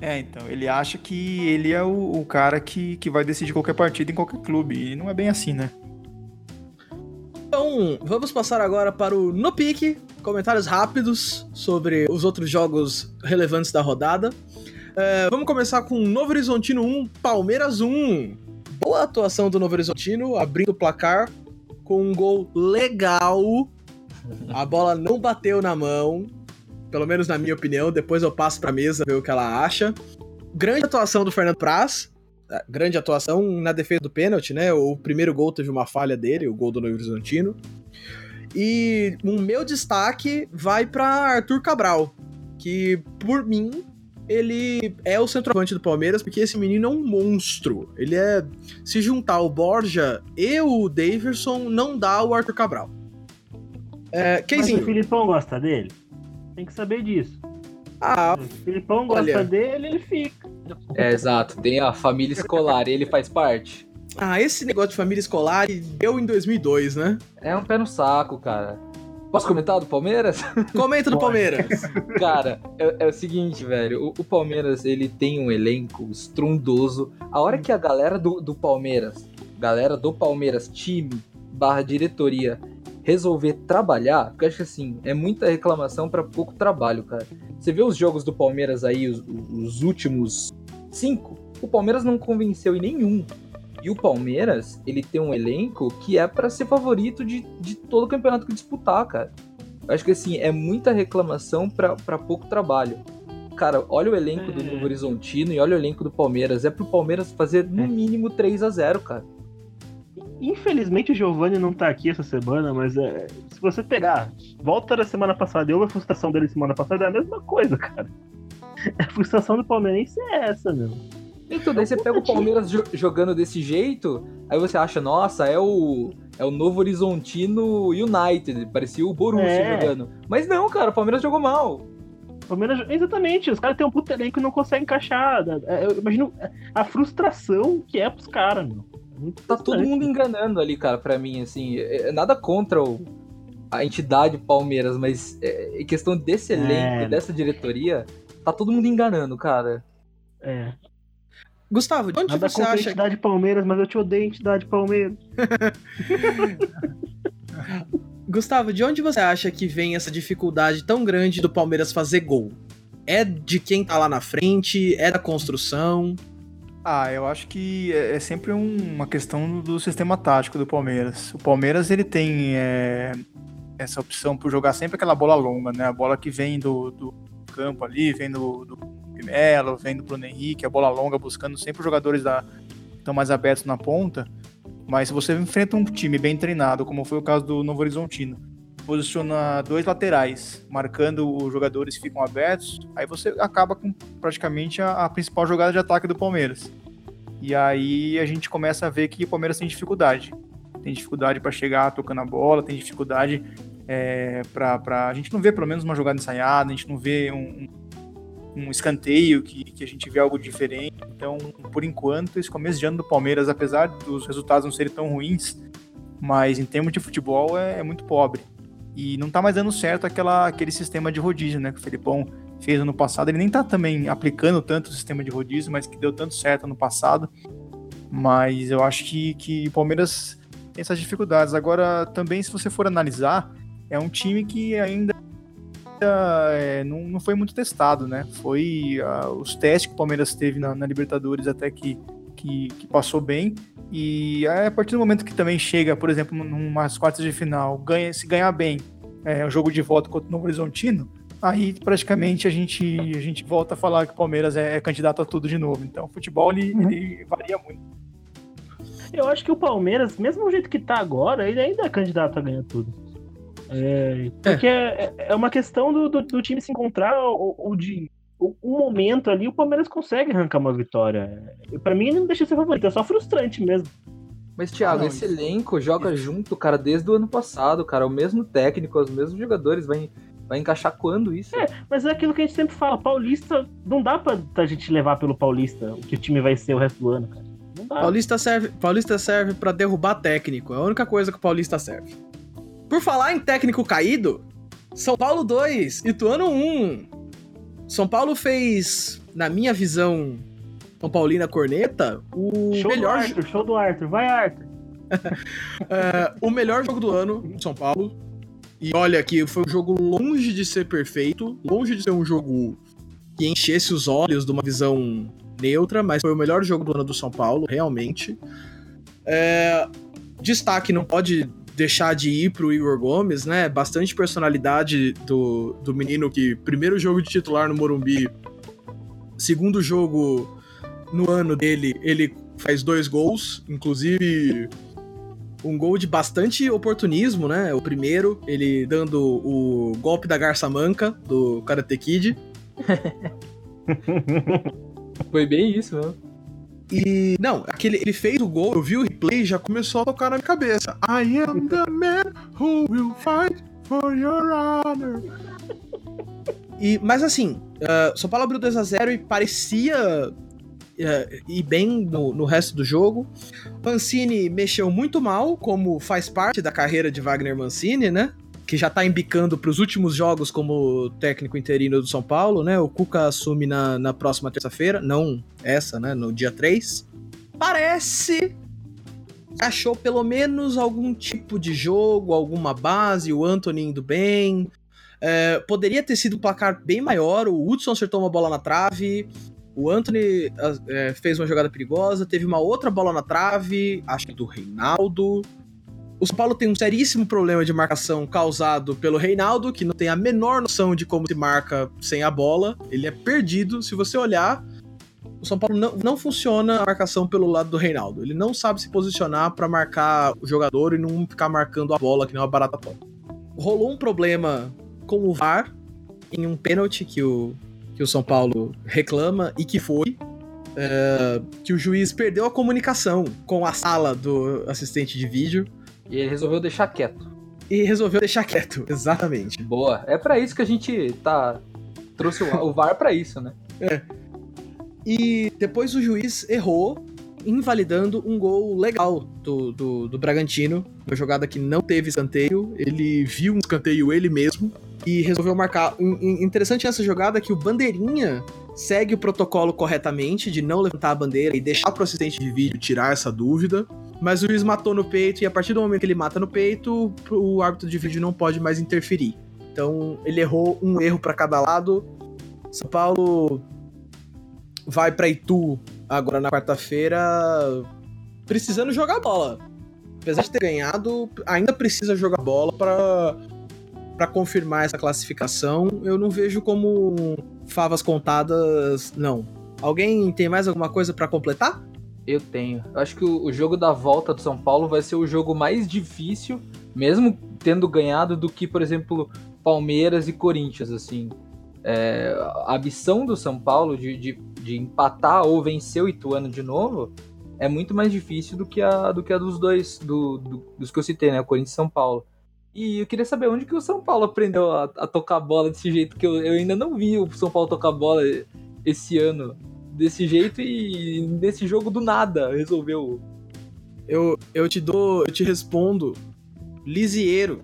É, então, ele acha que ele é o, o, cara que, que vai decidir qualquer partida em qualquer clube. E não é bem assim, né? Então, vamos passar agora para o No Pique. Comentários rápidos sobre os outros jogos relevantes da rodada. É, vamos começar com Novo Horizontino 1, Palmeiras 1. Boa atuação do Novo Horizontino, abrindo o placar com um gol legal. A bola não bateu na mão, pelo menos na minha opinião. Depois eu passo pra mesa ver o que ela acha. Grande atuação do Fernando Praz. É, grande atuação na defesa do pênalti, né? O primeiro gol teve uma falha dele, o gol do Novo Horizontino. E o meu destaque vai para Arthur Cabral, que por mim ele é o centroavante do Palmeiras, porque esse menino é um monstro. Ele é. Se juntar o Borja e o Daverson, não dá o Arthur Cabral. É, Mas o Filipão gosta dele? Tem que saber disso. Ah, o Filipão gosta olha... dele, ele fica. É, exato. Tem a família escolar e ele faz parte. Ah, esse negócio de família escolar deu em 2002, né? É um pé no saco, cara. Posso comentar do Palmeiras? Comenta do Palmeiras. Cara, é, é, o seguinte, velho. O, o, Palmeiras, ele tem um elenco estrondoso. A hora que a galera do, do Palmeiras, galera do Palmeiras, time barra diretoria, resolver trabalhar, porque eu acho que assim, é muita reclamação para pouco trabalho, cara. Você vê os jogos do Palmeiras aí, os, os últimos cinco, o Palmeiras não convenceu em nenhum. E o Palmeiras, ele tem um elenco que é para ser favorito de, de todo o campeonato que disputar, cara. Eu acho que assim, é muita reclamação para pouco trabalho. Cara, olha o elenco é. do Novo Horizontino e olha o elenco do Palmeiras. É pro Palmeiras fazer no é. mínimo 3 a 0 cara. Infelizmente o Giovanni não tá aqui essa semana, mas é, se você pegar, volta da semana passada e houve a frustração dele semana passada, é a mesma coisa, cara. A frustração do Palmeirense é essa, meu. Então, daí você pega o Palmeiras jogando desse jeito, aí você acha, nossa, é o é o Novo Horizontino United, parecia o Borussia é. jogando. Mas não, cara, o Palmeiras jogou mal. Palmeiras, exatamente, os caras têm um puto elenco e não conseguem encaixar. É, eu imagino a frustração que é pros caras, meu. Muito tá todo mundo enganando ali, cara, pra mim, assim. É, é nada contra o, a entidade Palmeiras, mas é, em questão desse elenco, É. dessa diretoria, tá todo mundo enganando, cara. É. Gustavo, de onde Nada você acha entidade Palmeiras, mas eu te odeio entidade Palmeiras. Gustavo, de onde você acha que vem essa dificuldade tão grande do Palmeiras fazer gol? É de quem tá lá na frente? É da construção? Ah, eu acho que é é sempre um- uma questão do sistema tático do Palmeiras. O Palmeiras ele tem é, essa opção por jogar sempre aquela bola longa, né? A bola que vem do, do campo ali, vem do, do Melo, vem do Bruno Henrique, a bola longa buscando sempre jogadores da, estão mais abertos na ponta. Mas se você enfrenta um time bem treinado, como foi o caso do Novo Horizontino, posiciona dois laterais, marcando os jogadores que ficam abertos, aí você acaba com praticamente a, a principal jogada de ataque do Palmeiras. E aí a gente começa a ver que o Palmeiras tem dificuldade. Tem dificuldade para chegar tocando a bola, tem dificuldade é, para A gente não vê pelo menos uma jogada ensaiada, a gente não vê um, um, escanteio que, que a gente vê algo diferente. Então, por enquanto, esse começo de ano do Palmeiras, apesar dos resultados não serem tão ruins, mas em termos de futebol é, é muito pobre. E não tá mais dando certo aquela, aquele sistema de rodízio, né? Que o Felipão fez ano passado. Ele nem tá também aplicando tanto o sistema de rodízio, mas que deu tanto certo ano passado. Mas eu acho que, que o Palmeiras tem essas dificuldades. Agora, também, se você for analisar, é um time que ainda é, não, não foi muito testado, né? Foi ah, os testes que o Palmeiras teve na, na Libertadores até que, que, que passou bem. E a partir do momento que também chega, por exemplo, numas quartas de final, ganha, se ganhar bem é, o jogo de volta contra o Novo Horizontino, aí praticamente a gente, a gente volta a falar que o Palmeiras é, é candidato a tudo de novo. Então o futebol ele, Uhum. ele varia muito. Eu acho que o Palmeiras, mesmo do jeito que tá agora, ele ainda é candidato a ganhar tudo. É, porque é, é uma questão do, do, do time se encontrar ou, ou de um momento ali, o Palmeiras consegue arrancar uma vitória. E Pra mim, ele não deixa de ser favorito, é só frustrante mesmo. Mas, Thiago, Não, esse isso- elenco joga junto, cara, desde o ano passado, cara. O mesmo técnico, os mesmos jogadores. Vai, vai encaixar quando isso? É. Mas é aquilo que a gente sempre fala, Paulista, não dá pra, pra gente levar pelo Paulista o que o time vai ser o resto do ano, cara. Não dá. Paulista serve, Paulista serve para derrubar técnico. É a única coisa que o Paulista serve. Por falar em técnico caído, São Paulo 2, Ituano 1. São Paulo fez, na minha visão, São Paulina Corneta, o show melhor, do Arthur, show do Arthur, vai Arthur. é, o melhor jogo do ano do São Paulo. E olha que foi um jogo longe de ser perfeito, longe de ser um jogo que enchesse os olhos de uma visão neutra, mas foi o melhor jogo do ano do São Paulo, realmente. É, destaque não pode deixar de ir pro Igor Gomes, né? Bastante personalidade do, do menino que primeiro jogo de titular no Morumbi, segundo jogo no ano dele, ele faz dois gols, inclusive um gol de bastante oportunismo, né? O primeiro, ele dando o golpe da garça manca do Karate Kid. Foi bem isso mesmo. E não, aquele ele fez o gol, eu vi o replay e já começou a tocar na minha cabeça. I am the man who will fight for your honor. E, mas assim, uh, São Paulo abriu 2x0 e parecia uh, ir bem no, no resto do jogo. Mancini mexeu muito mal, como faz parte da carreira de Wagner Mancini, né? Que já tá embicando pros últimos jogos como técnico interino do São Paulo, né? O Cuca assume na, na próxima terça-feira, não essa, né? No dia 3. Parece achou pelo menos algum tipo de jogo, alguma base, o Anthony indo bem. É, poderia ter sido um placar bem maior, o Hudson acertou uma bola na trave, o Anthony é, fez uma jogada perigosa, teve uma outra bola na trave, acho que do Reinaldo. O São Paulo tem um seríssimo problema de marcação causado pelo Reinaldo, que não tem a menor noção de como se marca sem a bola. Ele é perdido. Se você olhar, o São Paulo não, não funciona a marcação pelo lado do Reinaldo. Ele não sabe se posicionar para marcar o jogador e não ficar marcando a bola que nem uma barata tonta. Rolou um problema com o VAR em um pênalti que o, que o São Paulo reclama e que foi. É, que o juiz perdeu a comunicação com a sala do assistente de vídeo E ele resolveu deixar quieto. e resolveu deixar quieto. Exatamente. Boa. É pra isso que a gente tá. Trouxe o, o VAR pra isso, né? E depois o juiz errou invalidando um gol legal do, do, do Bragantino, uma jogada que não teve escanteio, ele viu um escanteio ele mesmo e resolveu marcar. Interessante essa jogada é que o Bandeirinha segue o protocolo corretamente de não levantar a bandeira e deixar pro assistente de vídeo tirar essa dúvida, mas o juiz matou no peito e a partir do momento que ele mata no peito, o árbitro de vídeo não pode mais interferir. Então ele errou um erro para cada lado. São Paulo vai para Itu agora na quarta-feira precisando jogar bola. Apesar de ter ganhado, ainda precisa jogar bola para para confirmar essa classificação. Eu não vejo como favas contadas, não. Alguém tem mais alguma coisa para completar? Eu tenho. Eu acho que o, o, jogo da volta do São Paulo vai ser o jogo mais difícil, mesmo tendo ganhado, do que, por exemplo, Palmeiras e Corinthians, assim. É, a ambição do São Paulo de, de, de, empatar ou vencer o Ituano de novo é muito mais difícil do que a, do que a dos dois, do, do, dos que eu citei, né? Corinthians e São Paulo. E eu queria saber onde que o São Paulo aprendeu a, a tocar bola desse jeito, que eu, eu ainda não vi o São Paulo tocar bola esse ano desse jeito e nesse jogo do nada resolveu. Eu, eu te dou, eu te respondo. Lisieiro.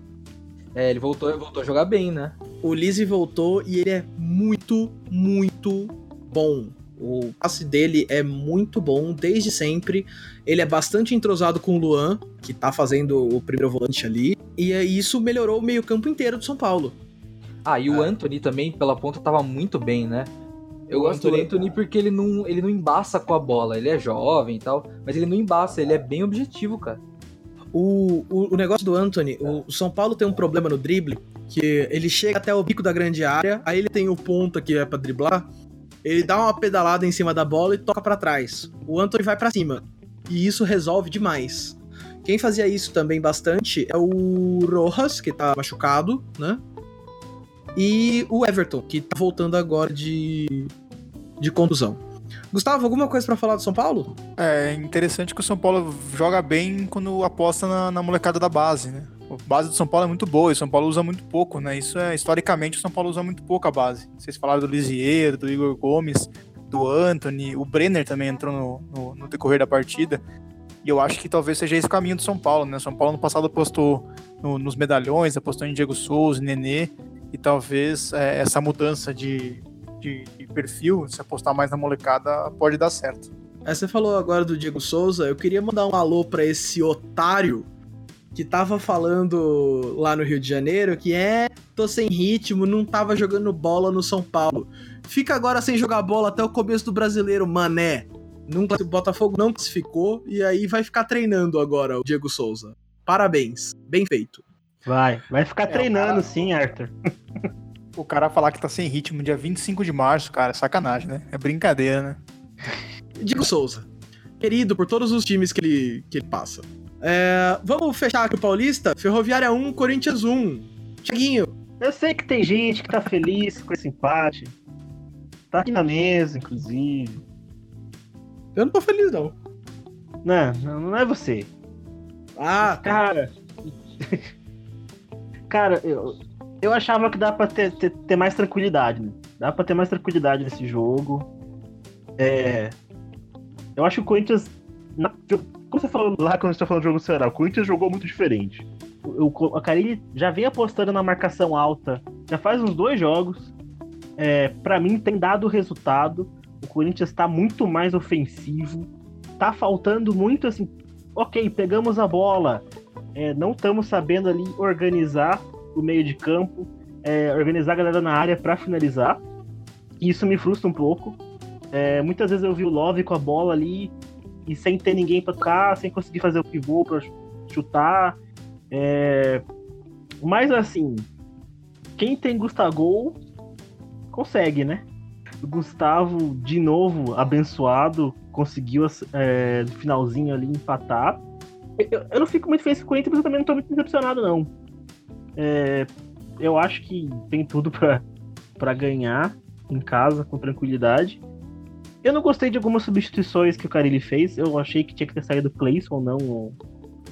É, ele voltou, voltou a jogar bem, né? O Lise voltou e ele é muito, muito bom. O passe dele é muito bom desde sempre. Ele é bastante entrosado com o Luan, que tá fazendo o primeiro volante ali. E isso melhorou o meio-campo inteiro do São Paulo. Ah, e o é. Anthony também, pela ponta, tava muito bem, né? Eu gosto do Anthony porque ele não, ele não embaça com a bola. Ele é jovem e tal, mas ele não embaça, ele é bem objetivo, cara. O, o, o negócio do Anthony, o São Paulo tem um problema no drible, que ele chega até o bico da grande área, aí ele tem o ponta que é pra driblar, ele dá uma pedalada em cima da bola e toca para trás. O Anthony vai para cima. E isso resolve demais. Quem fazia isso também bastante é o Rojas, que tá machucado, né? E o Everton, que tá voltando agora de, de contusão. Gustavo, alguma coisa para falar do São Paulo? É interessante que o São Paulo joga bem quando aposta na, na molecada da base, né? A base do São Paulo é muito boa e o São Paulo usa muito pouco, né? Isso é, historicamente, o São Paulo usa muito pouco a base. Vocês falaram do Lisieiro, do Igor Gomes, do Anthony, o Brenner também entrou no, no, no, decorrer da partida. E eu acho que talvez seja esse caminho do São Paulo, né? O São Paulo no passado apostou no, nos medalhões, apostou em Diego Souza, Nenê, e talvez é, essa mudança de, de, de perfil, se apostar mais na molecada, pode dar certo. É, você falou agora do Diego Souza, eu queria mandar um alô para esse otário que tava falando lá no Rio de Janeiro que é, tô sem ritmo, não tava jogando bola no São Paulo. Fica agora sem jogar bola até o começo do brasileiro, mané. Nunca, o Botafogo não classificou e aí vai ficar treinando agora o Diego Souza. Parabéns, bem feito. Vai, vai ficar é, treinando cara... sim, Arthur. o cara falar que tá sem ritmo dia 25 de março, cara, é sacanagem, né? É brincadeira, né? Diego Souza, querido por todos os times que ele, que ele passa. É, vamos fechar aqui o Paulista? Ferroviária 1, Corinthians 1. Tiaguinho. Eu sei que tem gente que tá feliz com esse empate. Tá aqui na mesa, inclusive. Eu não tô feliz, não. Não, não é você. Ah, tá. cara. Cara, eu, eu achava que dá pra ter, ter, ter mais tranquilidade, né? Dá pra ter mais tranquilidade nesse jogo. É. Eu acho que o Corinthians. Na, como você falou lá quando a gente tá falando do jogo do Ceará, o Corinthians jogou muito diferente. O, a Carilli já vem apostando na marcação alta já faz uns dois jogos. É, para mim tem dado resultado. O Corinthians tá muito mais ofensivo. Tá faltando muito assim. Ok, pegamos a bola. É, não estamos sabendo ali organizar o meio de campo, é, organizar a galera na área para finalizar. Isso me frustra um pouco. É, muitas vezes eu vi o Love com a bola ali e sem ter ninguém para tocar, sem conseguir fazer o pivô para chutar. É... Mas assim, quem tem Gustavo consegue, né? O Gustavo, de novo, abençoado, conseguiu é, no finalzinho ali empatar. Eu, eu, não fico muito feliz com o Corinthians, mas eu também não tô muito decepcionado, não. É, eu acho que tem tudo para ganhar em casa com tranquilidade. Eu não gostei de algumas substituições que o Carilli fez. Eu achei que tinha que ter saído o Clayson ou não o,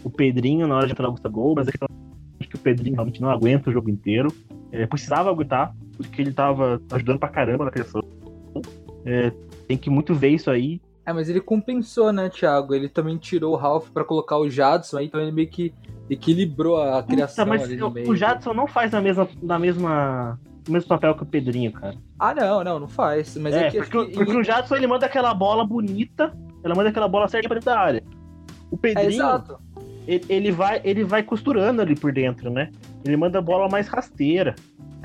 o Pedrinho na hora de entrar no Gol, mas acho que o Pedrinho realmente não aguenta o jogo inteiro. É, precisava aguentar, porque ele tava ajudando pra caramba na criação. É, tem que muito ver isso aí. É, mas ele compensou, né, Thiago? Ele também tirou o Ralph para colocar o Jadson aí, então ele meio que equilibrou a criação Puta, mas ali no o, meio. o Jadson não faz na mesma, na mesma, no mesmo papel que o Pedrinho, cara. Ah, não, não, não faz. Mas é, é, que porque, que porque o Jadson ele manda aquela bola bonita, ela manda aquela bola certa pra dentro da área. O É, Pedrinho, exato. ele, ele vai, ele vai costurando ali por dentro, né? Ele manda a bola mais rasteira.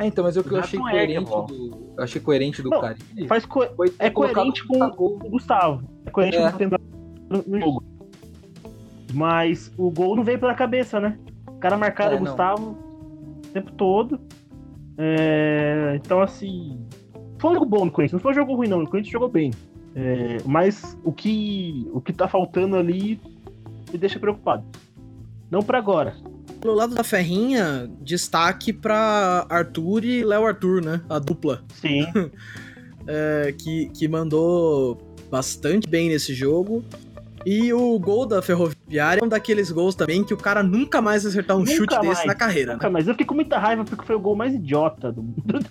É, então, mas o que eu achei é, coerente do. Eu achei coerente do Não, Carilli Faz co- é coerente com o gol. o Gustavo. É coerente É. com o Gustavo no, no jogo. Mas o gol não veio pela cabeça, né? O cara marcaram É, o. Gustavo o tempo todo. É, então, assim. Foi um jogo bom no Corinthians. Não foi um jogo ruim, não. O Corinthians jogou bem. É, mas o que, o que tá faltando ali me deixa preocupado. Não pra agora. Pelo lado da Ferrinha, destaque pra Arthur e Léo Arthur, né? A dupla. Sim. é, que, que mandou bastante bem nesse jogo. E o gol da Ferroviária é um daqueles gols também que o cara nunca mais acertar um Nunca chute mais, desse na carreira, né? Nunca mais. Eu fiquei com muita raiva porque foi o gol mais idiota do mundo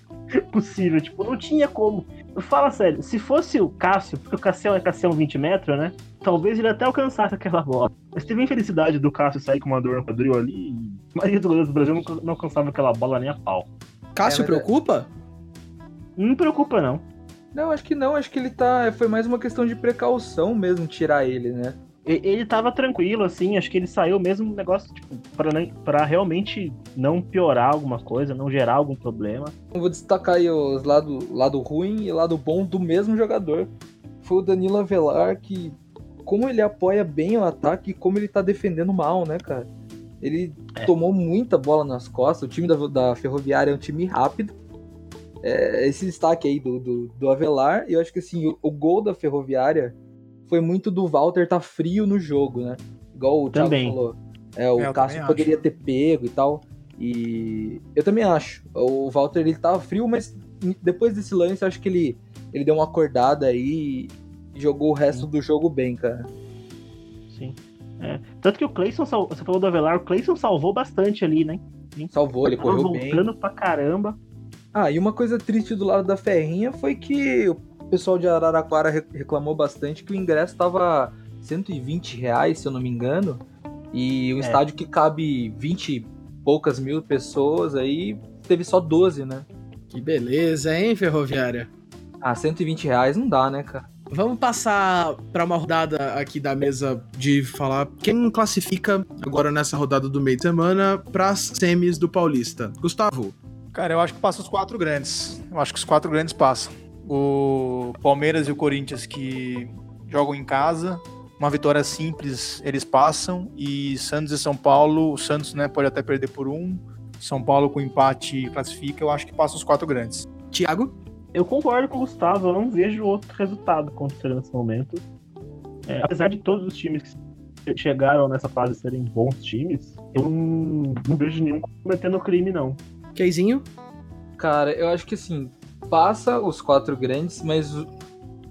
possível. Tipo, não tinha como. Fala sério, se fosse o Cássio, porque o Cassião é Cassião 20 metros, né? Talvez ele até alcançasse aquela bola. Mas teve a infelicidade do Cássio sair com uma dor no quadril ali. E a maioria dos goleiros do Brasil não, não alcançava aquela bola nem a pau. Cássio É, mas é- preocupa? Não me preocupa, não. Não, acho que não, acho que ele tá. Foi mais uma questão de precaução mesmo tirar ele, né? Ele tava tranquilo, assim, acho que ele saiu mesmo um negócio, tipo, pra, pra realmente não piorar alguma coisa, não gerar algum problema. Eu vou destacar aí os lado, lado ruim e lado bom do mesmo jogador. Foi o Danilo Avelar que. Como ele apoia bem o ataque e como ele tá defendendo mal, né, cara? Ele É. tomou muita bola nas costas. O time da, da Ferroviária é um time rápido. É, esse destaque aí do, do, do Avelar. E eu acho que assim, o, o gol da Ferroviária foi muito do Walter tá frio no jogo, né? Igual o Thiago Também. falou. É, o É, eu Cássio também poderia ter pego e tal. E eu também acho. O Walter ele tava frio, mas depois desse lance eu acho que ele, ele deu uma acordada aí e jogou o resto do jogo bem, cara. Sim. É. Tanto que o Cleison, sal- você falou do Avelar, o Cleison salvou bastante ali, né? Salvou, ele Tava correu bem. voltando pra caramba. Ah, e uma coisa triste do lado da Ferrinha foi que o pessoal de Araraquara re- reclamou bastante que o ingresso tava 120 reais, se eu não me engano. E um É. estádio que cabe 20 e poucas mil pessoas aí teve só 12, né? Que beleza, hein, Ferroviária? Ah, 120 reais não dá, né, cara? Vamos passar para uma rodada aqui da mesa de falar quem classifica agora nessa rodada do meio de semana para as semis do Paulista. Gustavo, Cara, eu acho que passa os quatro grandes. Eu acho que os quatro grandes passam. O Palmeiras e o Corinthians que jogam em casa. Uma vitória simples, eles passam. E Santos e São Paulo, o Santos né, pode até perder por um. São Paulo com empate classifica. Eu acho que passa os quatro grandes. Thiago, Eu concordo com o Gustavo, eu não vejo outro resultado acontecer nesse momento. É, apesar de todos os times que chegaram nessa fase serem bons times, eu não, não vejo nenhum cometendo crime, não. Keizinho, Cara, eu acho que assim, passa os quatro grandes, mas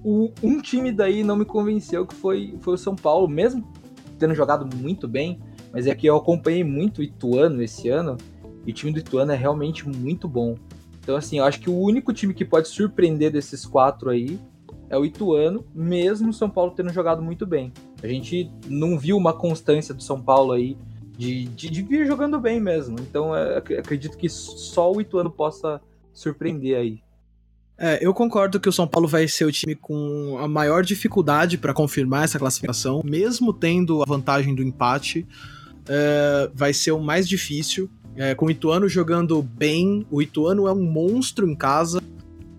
o, um time daí não me convenceu que foi, foi o São Paulo, mesmo tendo jogado muito bem, mas é que eu acompanhei muito o Ituano esse ano, e o time do Ituano é realmente muito bom. Então, assim, eu acho que o único time que pode surpreender desses quatro aí é o Ituano, mesmo o São Paulo tendo jogado muito bem. A gente não viu uma constância do São Paulo aí de, de, de vir jogando bem mesmo. Então, é, ac- acredito que só o Ituano possa surpreender aí. É, eu concordo que o São Paulo vai ser o time com a maior dificuldade para confirmar essa classificação, mesmo tendo a vantagem do empate, é, vai ser o mais difícil. É, com o Ituano jogando bem, o Ituano é um monstro em casa.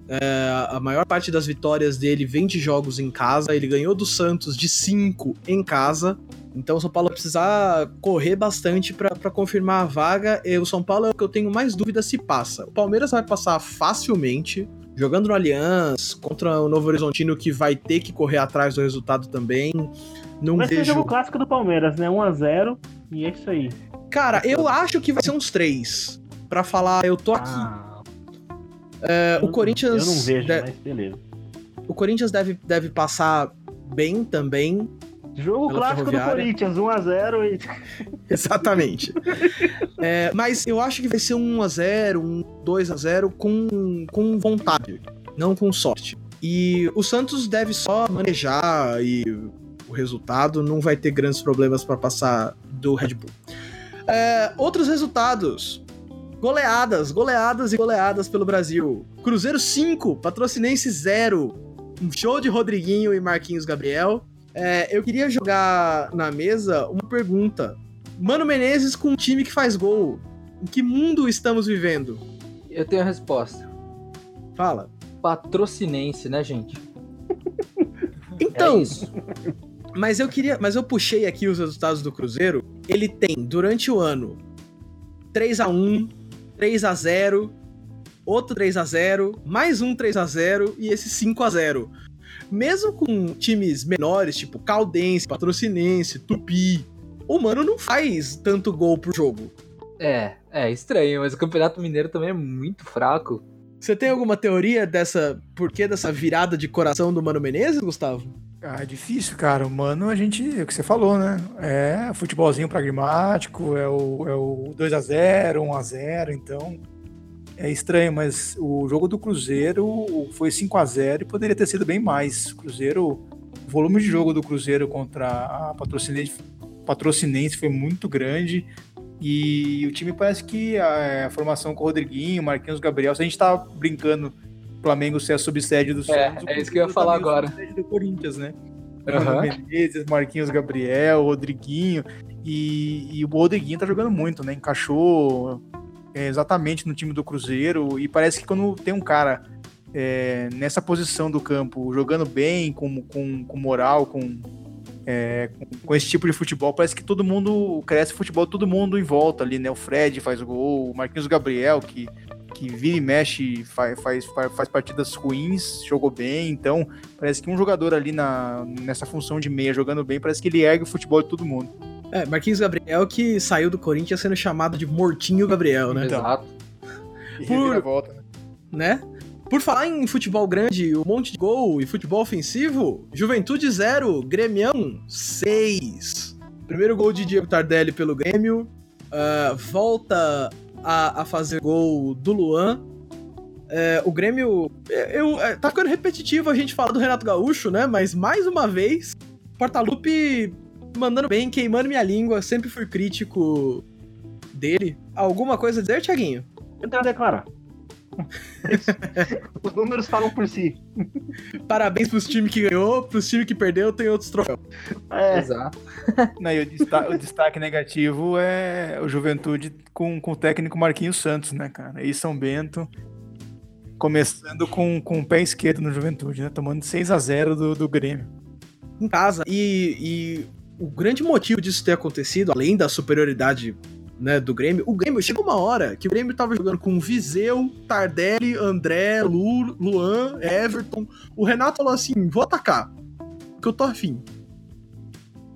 É, a maior parte das vitórias dele vem de jogos em casa. Ele ganhou do Santos de 5 em casa. Então o São Paulo vai precisar correr bastante para confirmar a vaga. E o São Paulo é o que eu tenho mais dúvida se passa. O Palmeiras vai passar facilmente jogando no Allianz contra o Novo Horizontino que vai ter que correr atrás do resultado também. Não Vai ser o vejo. jogo clássico do Palmeiras, né? 1x0 e é isso aí. Cara, eu acho que vai ser uns três. Pra falar, eu tô aqui. Ah, É, eu o Corinthians. Eu não vejo, de- mas beleza. O Corinthians deve, deve passar bem também. Jogo clássico do. Corinthians, 1x0 e. Exatamente. É, mas eu acho que vai ser um 1x0, um 2x0 com, com vontade, não com sorte. E o Santos deve só manejar e o resultado não vai ter grandes problemas para passar do Red Bull. É, outros resultados. Goleadas, goleadas e goleadas pelo Brasil. Cruzeiro 5, Patrocinense 0. Um show de Rodriguinho e Marquinhos Gabriel. É, eu queria jogar na mesa uma pergunta. Mano Menezes com um time que faz gol. Em que mundo estamos vivendo? Eu tenho a resposta. Fala. Patrocinense, né, gente? Então, É isso. mas eu queria, mas eu puxei aqui os resultados do Cruzeiro. Ele tem durante o ano 3 a 1, 3 a 0, outro 3 a 0, mais um 3 a 0 e esse 5 a 0. Mesmo com times menores, tipo Caldense, Patrocinense, Tupi, o mano não faz tanto gol pro jogo. É, é estranho, mas o Campeonato Mineiro também é muito fraco. Você tem alguma teoria dessa porquê dessa virada de coração do Mano Menezes, Gustavo? Ah, é difícil, cara. O Mano, a gente, é o que você falou, né? É futebolzinho pragmático, é o, é o 2x0, 1x0, então é estranho, mas o jogo do Cruzeiro foi 5x0 e poderia ter sido bem mais. O Cruzeiro, o volume de jogo do Cruzeiro contra a Patrocinense, Patrocinense foi muito grande e o time parece que a, a formação com o Rodriguinho, Marquinhos Gabriel, se a gente tá brincando Flamengo ser a subsede do É, Santos, é isso que eu ia Cruzeiro falar é a agora. subsede do Corinthians, né? Aham. Menezes, Marquinhos Gabriel, Rodriguinho. E, e o Rodriguinho tá jogando muito, né? Encaixou é, exatamente no time do Cruzeiro. E parece que quando tem um cara é, nessa posição do campo, jogando bem, com, com, com moral, com, é, com, esse tipo de futebol, parece que todo mundo cresce futebol, todo mundo em volta ali, né? O Fred faz gol, o Marquinhos Gabriel, que, que vira e mexe, faz, faz, faz partidas ruins, jogou bem. Então, parece que um jogador ali na, nessa função de meia jogando bem, parece que ele ergue o futebol de todo mundo. É, Marquinhos Gabriel que saiu do Corinthians sendo chamado de Mortinho Gabriel, né? Então. Exato. E Por- reviravolta, né? né? Por falar em futebol grande, um monte de gol e futebol ofensivo, Juventude 0, Grêmio 6. Primeiro gol de Diego Tardelli pelo Grêmio. ah, volta a, a fazer gol do Luan. É, o Grêmio. Eu, é, tá ficando repetitivo a gente falar do Renato Gaúcho, né? Mas mais uma vez, Portalupe mandando bem, queimando minha língua. Sempre fui crítico dele. Alguma coisa a dizer, Thiaguinho? Eu tenho a declarar. Os números falam por si. Parabéns pros times que ganhou, pros times que perdeu, tem outros troféus. É, Exato. Não, e o, desta- o destaque negativo é o Juventude com, com o técnico Marquinhos Santos, né, cara? E São Bento começando com, com o pé esquerdo no Juventude, né? Tomando 6 a 0 do, do Grêmio. Em casa. E, e o grande motivo disso ter acontecido, além da superioridade né, do Grêmio, o Grêmio chegou uma hora que o Grêmio tava jogando com Viseu, Tardelli, André, Lu, Luan, Everton. O Renato falou assim: vou atacar. Que eu tô afim.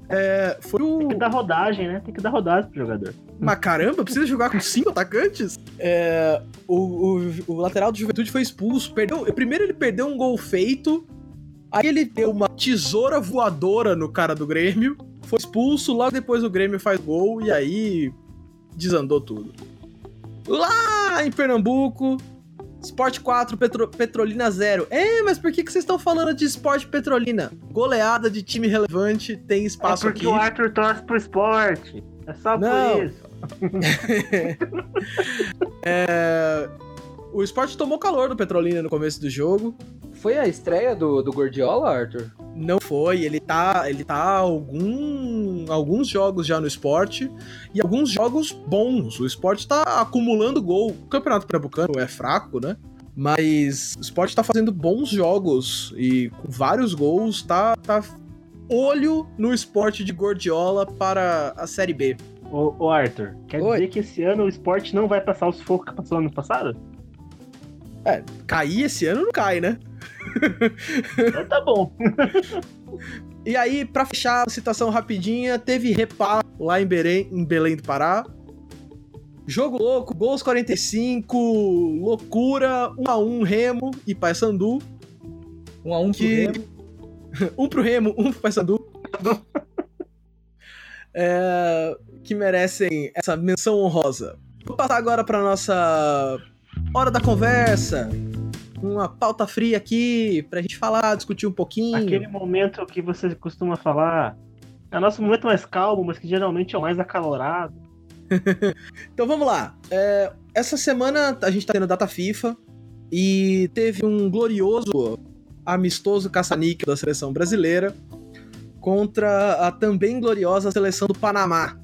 É, foi o. tem que dar rodagem, né? Tem que dar rodagem pro jogador. Mas caramba, precisa jogar com cinco atacantes? É, o, o, o lateral do Juventude foi expulso. Perdeu, primeiro ele perdeu um gol feito. Aí ele deu uma tesoura voadora no cara do Grêmio. Foi expulso. Logo depois o Grêmio faz gol. E aí desandou tudo. Lá em Pernambuco. Sport 4, Petro- Petrolina 0. É, mas por que, que vocês estão falando de Sport Petrolina? Goleada de time relevante, tem É espaço porque aqui. o Arthur torce pro esporte. É só Não. por isso. É, O esporte tomou calor do Petrolina no começo do jogo. Foi a estreia do, do Gordiola, Arthur? Não foi, ele tá, ele tá algum, alguns jogos já no esporte e alguns jogos bons. O esporte tá acumulando gol. O Campeonato Pernambucano é fraco, né? Mas o esporte tá fazendo bons jogos e com vários gols, tá, tá olho no esporte de Gordiola para a Série B. Ô, ô, Arthur, quer Oi. dizer que esse ano o esporte não vai passar os focos que passou ano passado? Cair esse ano não cai, né? Então tá bom. E aí, pra fechar a citação rapidinha, teve reparo lá em Belém, em Belém do Pará. Jogo louco, gols 45, loucura, 1 a 1 Remo e Paysandu. Um a um pro Que- Remo. Um pro Remo, um pro Paysandu. É, que merecem essa menção honrosa. Vou passar agora pra nossa hora da conversa. Uma pauta fria aqui pra gente falar, discutir um pouquinho. Aquele momento que você costuma falar. É o nosso momento mais calmo, mas que geralmente é o mais acalorado. então vamos lá. É, essa semana a gente tá tendo data FIFA e teve um glorioso amistoso caça-níquel da seleção brasileira contra a também gloriosa seleção do Panamá.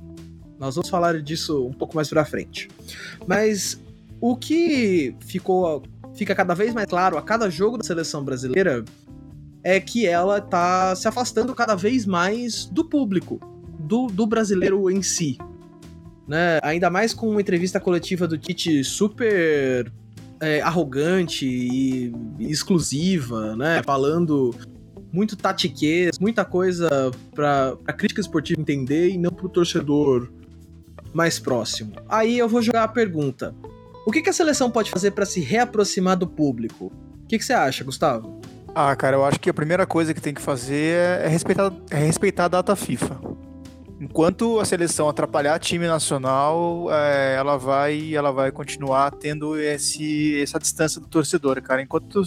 Nós vamos falar disso um pouco mais pra frente. Mas o que ficou fica cada vez mais claro a cada jogo da seleção brasileira é que ela tá se afastando cada vez mais do público, do, do brasileiro em si. Né? Ainda mais com uma entrevista coletiva do Tite super é, arrogante e, exclusiva, né? Falando muito tatiquês, muita coisa pra, pra crítica esportiva entender e não pro torcedor mais próximo. Aí eu vou jogar a pergunta. O que, que a seleção pode fazer para se reaproximar do público? O que, que você acha, Gustavo? Ah, cara, eu acho que a primeira coisa que tem que fazer é respeitar, é respeitar a data FIFA. Enquanto a seleção atrapalhar time nacional, é, ela vai ela vai continuar tendo esse, essa distância do torcedor, cara. Enquanto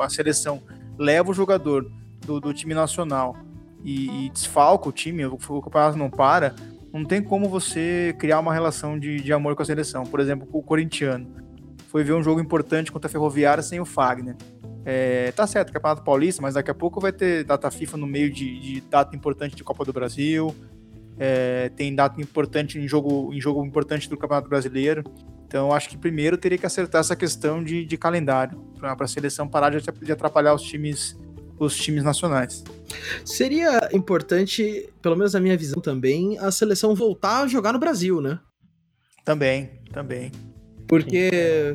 a seleção leva o jogador do, do time nacional e, e, desfalca o time, o, o campeonato não para, não tem como você criar uma relação de, de amor com a seleção. Por exemplo, o corintiano foi ver um jogo importante contra a Ferroviária sem o Fagner. É, tá certo, Campeonato Paulista, mas daqui a pouco vai ter data FIFA no meio de, de data importante de Copa do Brasil, é, tem data importante em jogo, em jogo importante do Campeonato Brasileiro. Então, acho que primeiro teria que acertar essa questão de, de calendário, para a seleção parar de, atrapalhar os times os times nacionais. Seria importante, pelo menos na minha visão também, a seleção voltar a jogar no Brasil, né? Também, também. Porque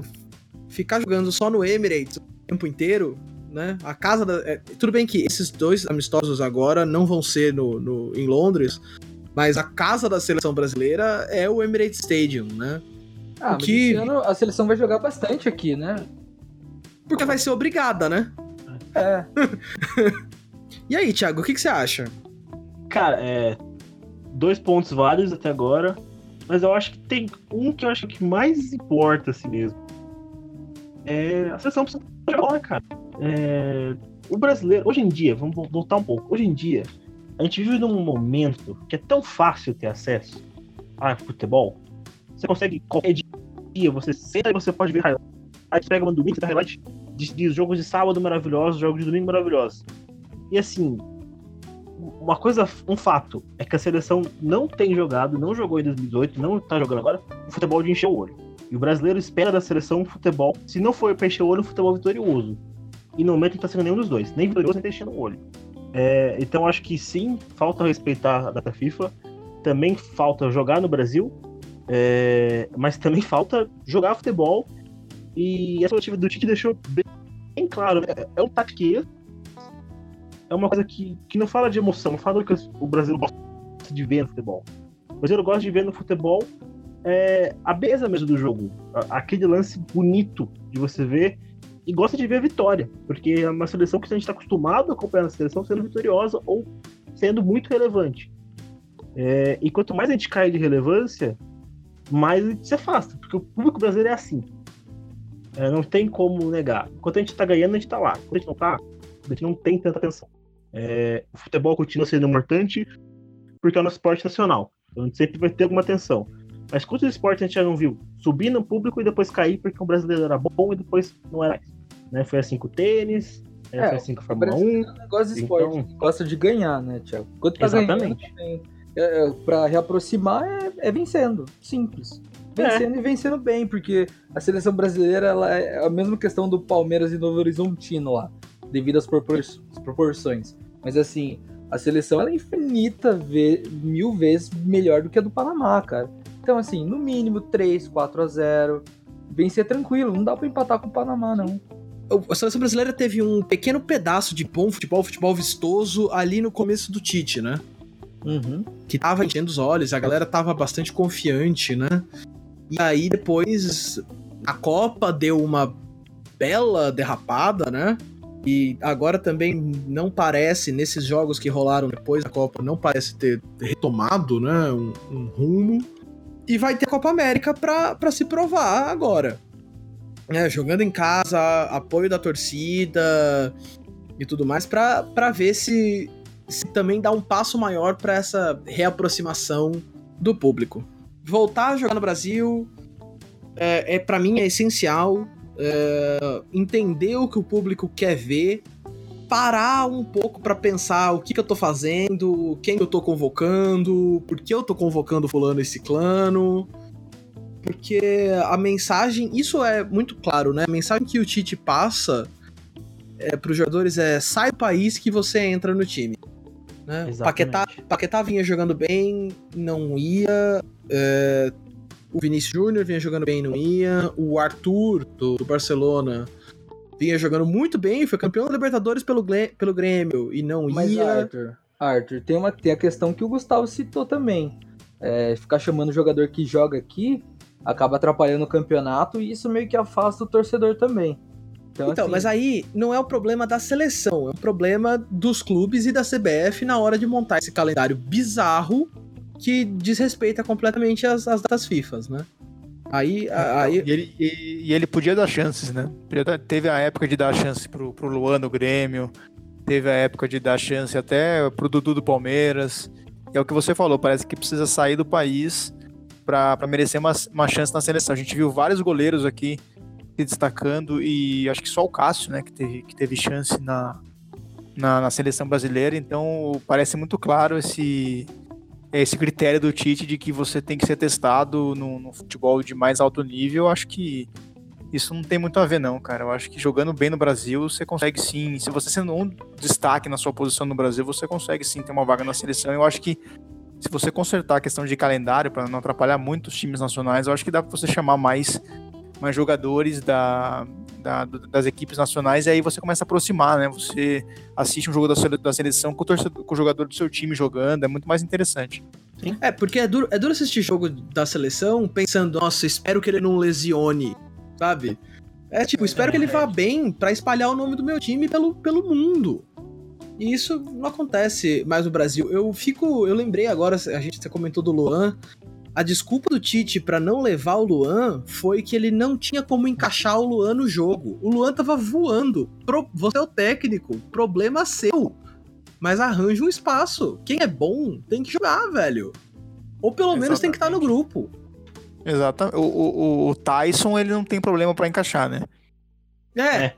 ficar jogando só no Emirates o tempo inteiro, né? A casa da. É, tudo bem que esses dois amistosos agora não vão ser no, no, em Londres, mas a casa da seleção brasileira é o Emirates Stadium, né? Ah, que... ano a seleção vai jogar bastante aqui, né? Porque vai ser obrigada, né? É. e aí, Thiago, o que, que você acha? Cara, é. Dois pontos válidos até agora. Mas eu acho que tem um que eu acho que mais importa assim mesmo. É. A seleção precisa jogar, cara. É, o brasileiro, hoje em dia, vamos voltar um pouco. Hoje em dia, a gente vive num momento que é tão fácil ter acesso a futebol. Você consegue qualquer dia, você senta e você pode ver highlight. Aí você pega uma domingo, você tá highlight de, de jogos de sábado maravilhosos, jogos de domingo maravilhosos. E assim, uma coisa, um fato, é que a seleção não tem jogado, não jogou em 2018, não tá jogando agora, o futebol de encher o olho. E o brasileiro espera da seleção um futebol, se não for pra encher o olho, um futebol vitorioso. E no momento não tá sendo nenhum dos dois, nem vitorioso nem enchendo o olho. É, então acho que sim, falta respeitar a data FIFA, também falta jogar no Brasil, é, mas também falta jogar futebol e essa coletiva do Tite deixou bem claro, é, é um taqueiro, é uma coisa que, que não fala de emoção, não fala do que o Brasil gosta de ver no futebol. O Brasil gosta de ver no futebol é, a beleza mesmo do jogo, aquele lance bonito de você ver e gosta de ver a vitória, porque é uma seleção que a gente está acostumado a acompanhar a seleção sendo vitoriosa ou sendo muito relevante. É, e quanto mais a gente cai de relevância, mais a gente se afasta, porque o público brasileiro é assim. É, não tem como negar. Enquanto a gente tá ganhando, a gente tá lá. Quando a gente não tá, a gente não tem tanta atenção. É, o futebol continua sendo importante porque é o nosso esporte nacional. Então a gente sempre vai ter alguma atenção. Mas quantos esportes a gente já não viu subir no público e depois cair porque o brasileiro era bom e depois não era mais? Né? Foi assim com o tênis, é, foi assim com a Fórmula 1. Gosta de esporte, então... gosta de ganhar, né, Tiago? Quanto tá Exatamente. Ganhando, é, é, pra reaproximar é, é vencendo. Simples vencendo é. e vencendo bem, porque a seleção brasileira ela é a mesma questão do Palmeiras e Novo Horizontino lá, devido às proporções. Mas assim, a seleção ela é infinita, mil vezes melhor do que a do Panamá, cara. Então, assim, no mínimo 3, 4 a 0. Vencer tranquilo, não dá pra empatar com o Panamá, não. A seleção brasileira teve um pequeno pedaço de bom futebol, futebol vistoso ali no começo do Tite, né? Uhum. Que tava enchendo os olhos, a galera tava bastante confiante, né? E aí depois a Copa deu uma bela derrapada, né? E agora também não parece, nesses jogos que rolaram depois da Copa, não parece ter retomado, né? Um, um rumo. E vai ter a Copa América pra se provar agora. né, jogando em casa, apoio da torcida e tudo mais, para ver se, se também dá um passo maior para essa reaproximação do público. Voltar a jogar no Brasil é, é para mim é essencial. É, entender o que o público quer ver, parar um pouco para pensar o que, que, eu tô fazendo, quem eu tô convocando, por que eu tô convocando fulano e ciclano. Porque a mensagem, isso é muito claro, né? A mensagem que o Tite passa é, para os jogadores é sai do país que você entra no time. Né? Paquetá, Paquetá vinha jogando bem, não ia. É, o Vinícius Júnior vinha jogando bem, não ia. O Arthur, do, do, Barcelona, vinha jogando muito bem, foi campeão da Libertadores pelo, pelo Grêmio e não Mas ia. Arthur, Arthur, tem, uma, tem a questão que o Gustavo citou também. É, ficar chamando o jogador que joga aqui acaba atrapalhando o campeonato e isso meio que afasta o torcedor também. Então, então assim... mas aí não é o problema da seleção, é o problema dos clubes e da CBF na hora de montar esse calendário bizarro que desrespeita completamente as, as datas FIFA, né? Aí, aí... E, ele, e, e, ele podia dar chances, né? Teve a época de dar chance pro, pro Luan no Grêmio, teve a época de dar chance até pro Dudu do Palmeiras. E é o que você falou, parece que precisa sair do país para merecer uma, uma chance na seleção. A gente viu vários goleiros aqui se destacando e acho que só o Cássio, né, que teve, que teve chance na, na, na seleção brasileira. Então parece muito claro esse, esse critério do Tite de que você tem que ser testado no, no, futebol de mais alto nível, acho que isso não tem muito a ver, não, cara. Eu acho que jogando bem no Brasil, você consegue sim. Se você sendo um destaque na sua posição no Brasil, você consegue sim ter uma vaga na seleção. Eu acho que se você consertar a questão de calendário para não atrapalhar muito os times nacionais, eu acho que dá para você chamar mais, mais jogadores da, da, das equipes nacionais e aí você começa a aproximar, né? Você assiste um jogo da, seleção com o, torcedor, com o jogador do seu time jogando, é muito mais interessante. Sim. É, porque é duro, é duro assistir jogo da seleção pensando, nossa, espero que ele não lesione, sabe? É tipo, espero que ele vá bem para espalhar o nome do meu time pelo, pelo mundo. E isso não acontece mais no Brasil. Eu fico. Eu lembrei agora, a gente comentou do Luan. A desculpa do Tite para não levar o Luan foi que ele não tinha como encaixar o Luan no jogo. O Luan tava voando. Pro, você é o técnico, problema seu. Mas arranja um espaço. Quem é bom tem que jogar, velho. Ou pelo Exatamente. menos tem que estar no grupo. Exatamente. O, o, o Tyson ele não tem problema para encaixar, né? É. É.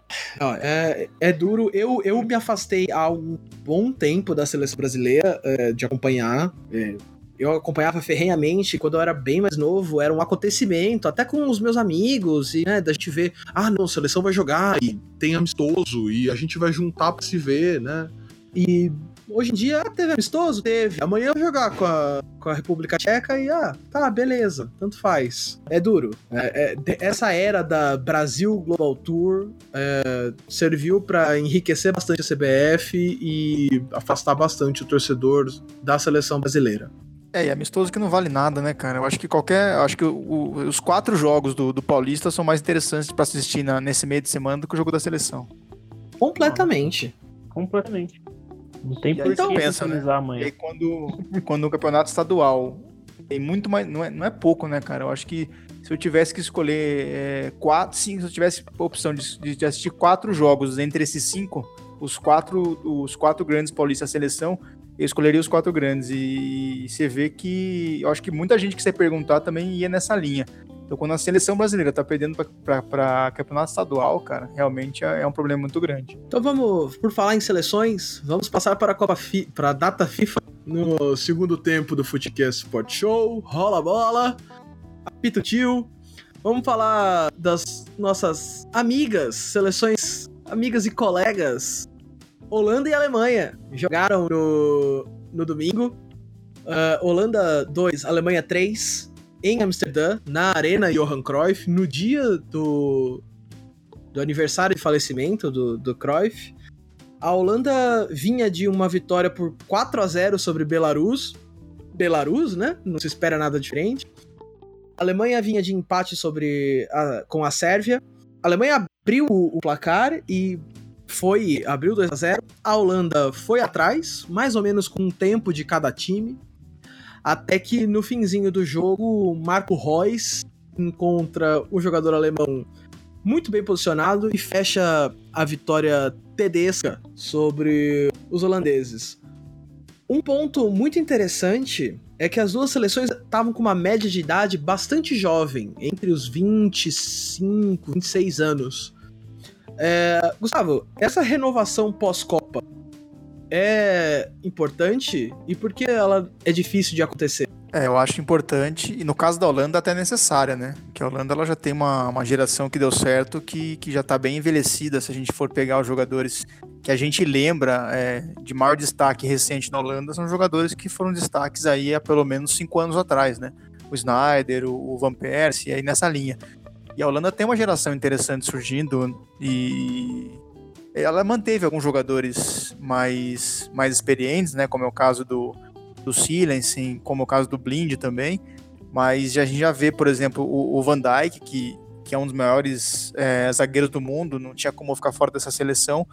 é, é duro. Eu, eu me afastei há um bom tempo da seleção brasileira é, de acompanhar. Eu acompanhava ferrenhamente quando eu era bem mais novo, era um acontecimento, até com os meus amigos, e né, da gente ver, ah, não, a seleção vai jogar e tem amistoso, e a gente vai juntar pra se ver, né? E Hoje em dia teve amistoso? Teve. Amanhã eu vou jogar com a, com a República Tcheca e, ah, tá, beleza, tanto faz. É duro. É, é, essa era da Brasil Global Tour é, serviu para enriquecer bastante a CBF e afastar bastante o torcedor da seleção brasileira. É, e amistoso que não vale nada, né, cara? Eu acho que qualquer. Acho que o, o, os quatro jogos do, do Paulista são mais interessantes para assistir na, nesse meio de semana do que o jogo da seleção. Completamente. Completamente. Não tem por então, que pensa, né? amanhã. E aí quando, quando o campeonato estadual tem muito mais. Não é, não é pouco, né, cara? Eu acho que se eu tivesse que escolher é, quatro, sim, se eu tivesse a opção de, de, assistir quatro jogos entre esses cinco, os quatro, os quatro grandes paulistas seleção, eu escolheria os quatro grandes. E, e você vê que eu acho que muita gente que você perguntar também ia nessa linha. Então, quando a seleção brasileira tá perdendo para campeonato estadual, cara, realmente é, é, um problema muito grande. Então vamos, por falar em seleções, vamos passar para a Copa para a data FIFA no segundo tempo do Footcast Sport Show. Rola a bola, apita o tio. Vamos falar das nossas amigas, seleções amigas e colegas. Holanda e Alemanha jogaram no, no domingo. Uh, Holanda 2, Alemanha 3 em Amsterdã, na Arena Johan Cruyff, no dia do, do aniversário de falecimento do, do Cruyff. A Holanda vinha de uma vitória por 4 a 0 sobre Belarus. Belarus, né? Não se espera nada diferente. A Alemanha vinha de empate sobre a, com a Sérvia. A Alemanha abriu o, o placar e foi abriu 2 a 0. A Holanda foi atrás, mais ou menos com um tempo de cada time. Até que no finzinho do jogo, Marco Reus encontra o jogador alemão muito bem posicionado e fecha a vitória tedesca sobre os holandeses. Um ponto muito interessante é que as duas seleções estavam com uma média de idade bastante jovem, entre os 25, 26 anos. É, Gustavo, essa renovação pós-Copa é importante e por que ela é difícil de acontecer? É, eu acho importante, e no caso da Holanda até necessária, né? Que a Holanda ela já tem uma, uma geração que deu certo, que, que já está bem envelhecida, se a gente for pegar os jogadores que a gente lembra é, de maior destaque recente na Holanda, são jogadores que foram destaques aí há pelo menos cinco anos atrás, né? O Snyder, o, o Van Persie, aí nessa linha. E a Holanda tem uma geração interessante surgindo e ela manteve alguns jogadores mais, mais experientes, né? Como é o caso do do Silensen, como é o caso do Blind também, mas a gente já vê, por exemplo, o, o Van Dijk, que, que é um dos maiores é, zagueiros do mundo, não tinha como ficar fora dessa seleção,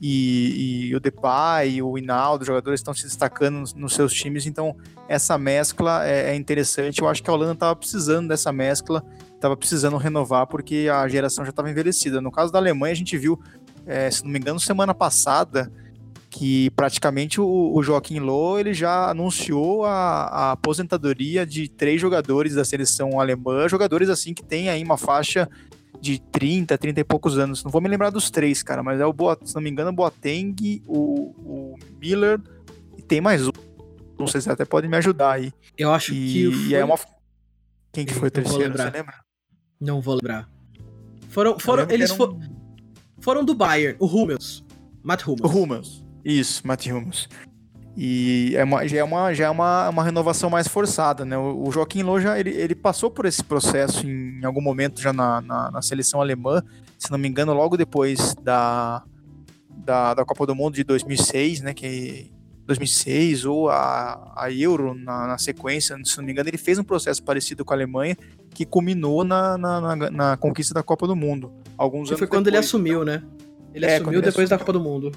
e, e o Depay, o Hinaldo, os jogadores estão se destacando nos, nos seus times, então essa mescla é, é, interessante. Eu acho que a Holanda estava precisando dessa mescla, estava precisando renovar porque a geração já estava envelhecida. No caso da Alemanha, a gente viu, é, se não me engano, semana passada, que praticamente o, o Joaquim Loh ele já anunciou a, a, aposentadoria de três jogadores da seleção alemã, jogadores assim que tem aí uma faixa de 30, 30 e poucos anos. Não vou me lembrar dos três, cara, mas é o Boat, se não me engano, o Boateng, o, o Miller e tem mais um. Não sei se até pode me ajudar aí. Eu acho e, que foi... e é uma quem que foi o terceiro, você lembra? Não vou lembrar. Foram, foram eles for... foram do Bayern, o Hummels. Matt Hummels. O Hummels. Isso, Matt Hummels. E é uma, já é, uma, já é uma, uma renovação mais forçada, né? O, o Joaquim Loh já, ele, ele passou por esse processo em, em algum momento já na, na, na, seleção alemã, se não me engano, logo depois da, da, da Copa do Mundo de 2006, né? Que 2006 ou a, a Euro na, na, sequência, se não me engano, ele fez um processo parecido com a Alemanha que culminou na, na, na, na conquista da Copa do Mundo. Alguns que anos foi quando depois, ele assumiu, né? Ele é, assumiu depois da Copa do Mundo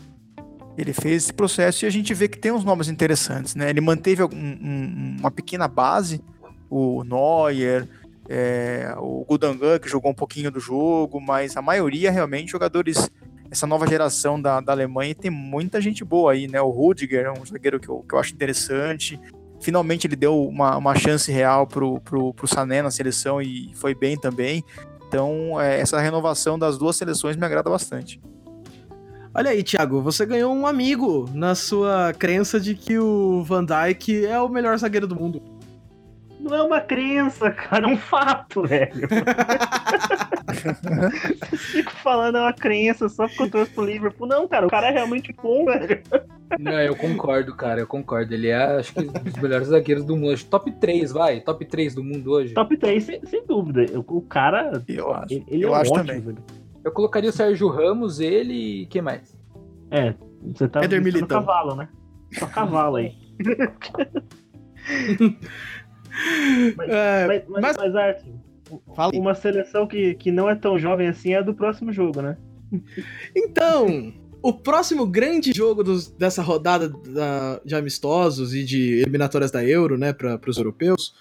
ele fez esse processo e a gente vê que tem uns nomes interessantes, né? Ele manteve um, um, uma pequena base, o Neuer, é, o Gudangan, que jogou um pouquinho do jogo, mas a maioria realmente jogadores, essa nova geração da, da Alemanha tem muita gente boa aí, né? O Rudiger é um zagueiro que eu, que eu acho interessante. Finalmente ele deu uma, uma chance real pro, pro, pro Sané na seleção e foi bem também. Então, é, essa renovação das duas seleções me agrada bastante. Olha aí, Thiago, você ganhou um amigo na sua crença de que o Van Dyke é o melhor zagueiro do mundo. Não é uma crença, cara, é um fato, velho. Fico falando é uma crença só porque eu trouxe pro Liverpool. Não, cara, o cara é realmente bom, velho. Não, eu concordo, cara, eu concordo. Ele é, acho que, um dos melhores zagueiros do mundo. Top 3, vai. Top 3 do mundo hoje. Top 3, sem, sem dúvida. O cara. Eu acho. Ele, ele eu é acho ótimo, também. velho. Eu colocaria o Sérgio Ramos, ele e quem mais? É, você tá Éder Militão. cavalo, né? Só cavalo aí. mas, É, mas, mas, mas- Arthur, uma seleção que, que não é tão jovem assim é a do próximo jogo, né? Então, o próximo grande jogo dos- dessa rodada da- de amistosos e de eliminatórias da Euro, né, para os europeus,